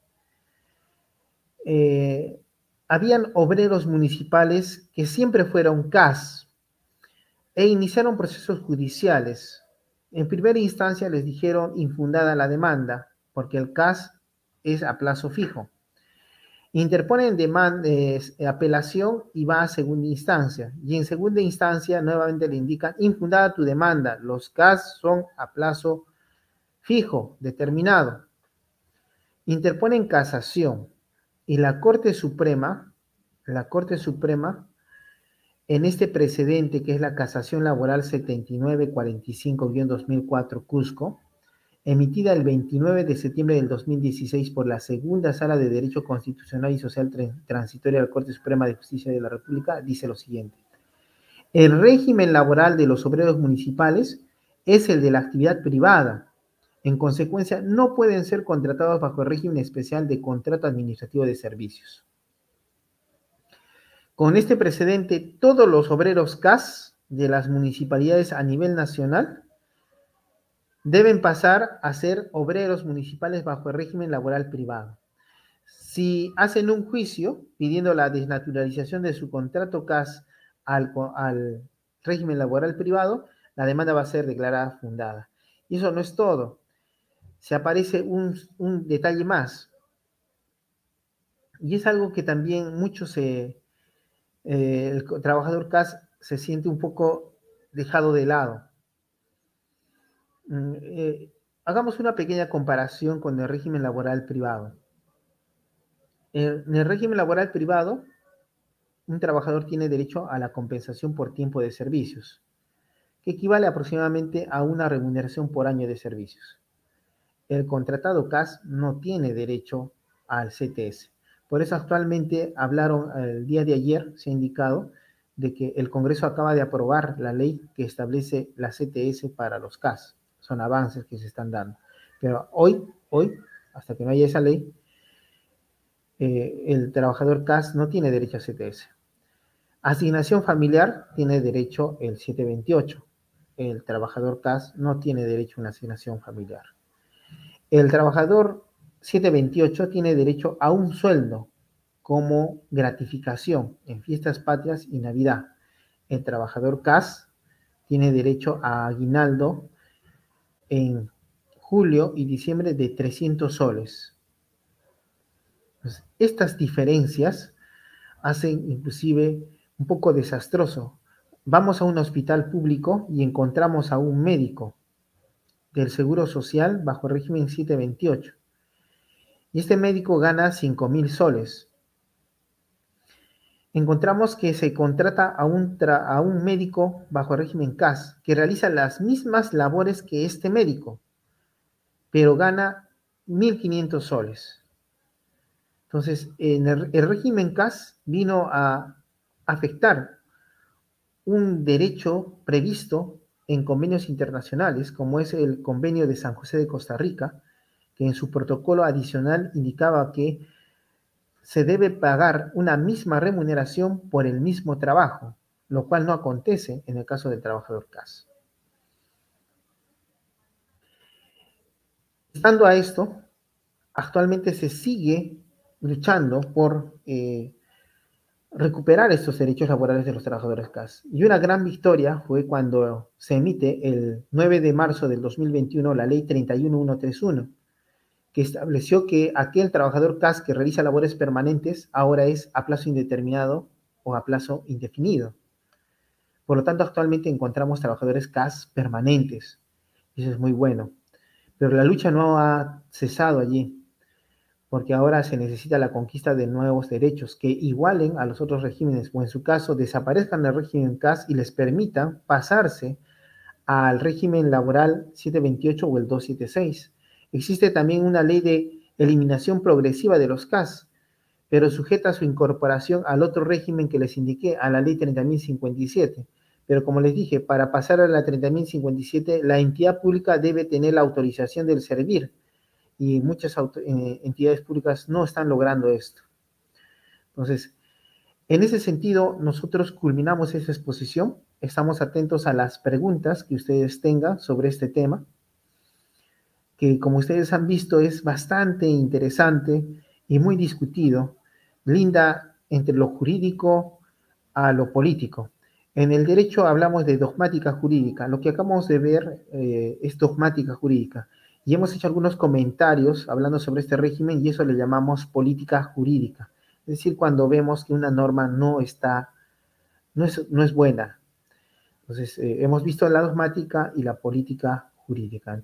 Eh, habían obreros municipales que siempre fueron CAS e iniciaron procesos judiciales. En primera instancia les dijeron infundada la demanda, porque el CAS es a plazo fijo interponen demanda, apelación y va a segunda instancia. Y en segunda instancia nuevamente le indican infundada tu demanda. Los CAS son a plazo fijo, determinado. Interponen casación Y la Corte Suprema, la Corte Suprema, en este precedente que es la casación laboral 7945-2004 Cusco, emitida el 29 de septiembre del 2016 por la Segunda Sala de Derecho Constitucional y Social Transitoria de la Corte Suprema de Justicia de la República, dice lo siguiente. El régimen laboral de los obreros municipales es el de la actividad privada. En consecuencia, no pueden ser contratados bajo el régimen especial de contrato administrativo de servicios. Con este precedente, todos los obreros CAS de las municipalidades a nivel nacional deben pasar a ser obreros municipales bajo el régimen laboral privado. Si hacen un juicio pidiendo la desnaturalización de su contrato CAS al, régimen laboral privado, la demanda va a ser declarada fundada. Y eso no es todo. Se aparece un, detalle más. Y es algo que también mucho eh, el trabajador CAS se siente un poco dejado de lado. Mm, eh, hagamos una pequeña comparación con el régimen laboral privado. En el régimen laboral privado, un trabajador tiene derecho a la compensación por tiempo de servicios, que equivale aproximadamente a una remuneración por año de servicios. El contratado CAS no tiene derecho al CTS. Por eso actualmente hablaron el día de ayer, se ha indicado, de que el Congreso acaba de aprobar la ley que establece la CTS para los CAS son avances que se están dando. Pero hoy, hoy, hasta que no haya esa ley, eh, el trabajador CAS no tiene derecho a CTS. Asignación familiar tiene derecho el 728. El trabajador CAS no tiene derecho a una asignación familiar. El trabajador 728 tiene derecho a un sueldo como gratificación en fiestas patrias y Navidad. El trabajador CAS tiene derecho a aguinaldo en julio y diciembre de 300 soles. estas diferencias hacen inclusive un poco desastroso. Vamos a un hospital público y encontramos a un médico del Seguro Social bajo régimen 728. Y este médico gana 5 mil soles. Encontramos que se contrata a un, a un médico bajo el régimen CAS que realiza las mismas labores que este médico, pero gana 1.500 soles. Entonces, en el, régimen CAS vino a afectar un derecho previsto en convenios internacionales, como es el convenio de San José de Costa Rica, que en su protocolo adicional indicaba que se debe pagar una misma remuneración por el mismo trabajo, lo cual no acontece en el caso del trabajador CAS. Estando a esto, actualmente se sigue luchando por eh, recuperar estos derechos laborales de los trabajadores CAS. Y una gran victoria fue cuando se emite el 9 de marzo del 2021 la ley 31131, que estableció que aquel trabajador CAS que realiza labores permanentes ahora es a plazo indeterminado o a plazo indefinido. Por lo tanto, actualmente encontramos trabajadores CAS permanentes. Eso es muy bueno. Pero la lucha no ha cesado allí, porque ahora se necesita la conquista de nuevos derechos que igualen a los otros regímenes o en su caso desaparezcan del régimen CAS y les permitan pasarse al régimen laboral 728 o el 276 Existe también una ley de eliminación progresiva de los CAS, pero sujeta su incorporación al otro régimen que les indiqué, a la ley 30.057. Pero como les dije, para pasar a la 30.057, la entidad pública debe tener la autorización del servir. Y muchas eh, entidades públicas no están logrando esto. Entonces, en ese sentido, nosotros culminamos esta exposición. Estamos atentos a las preguntas que ustedes tengan sobre este tema que como ustedes han visto es bastante interesante y muy discutido, linda entre lo jurídico a lo político. En el derecho hablamos de dogmática jurídica, lo que acabamos de ver eh, es dogmática jurídica. Y hemos hecho algunos comentarios hablando sobre este régimen y eso le llamamos política jurídica. Es decir, cuando vemos que una norma no está, no es, no es buena. Entonces, eh, hemos visto la dogmática y la política jurídica.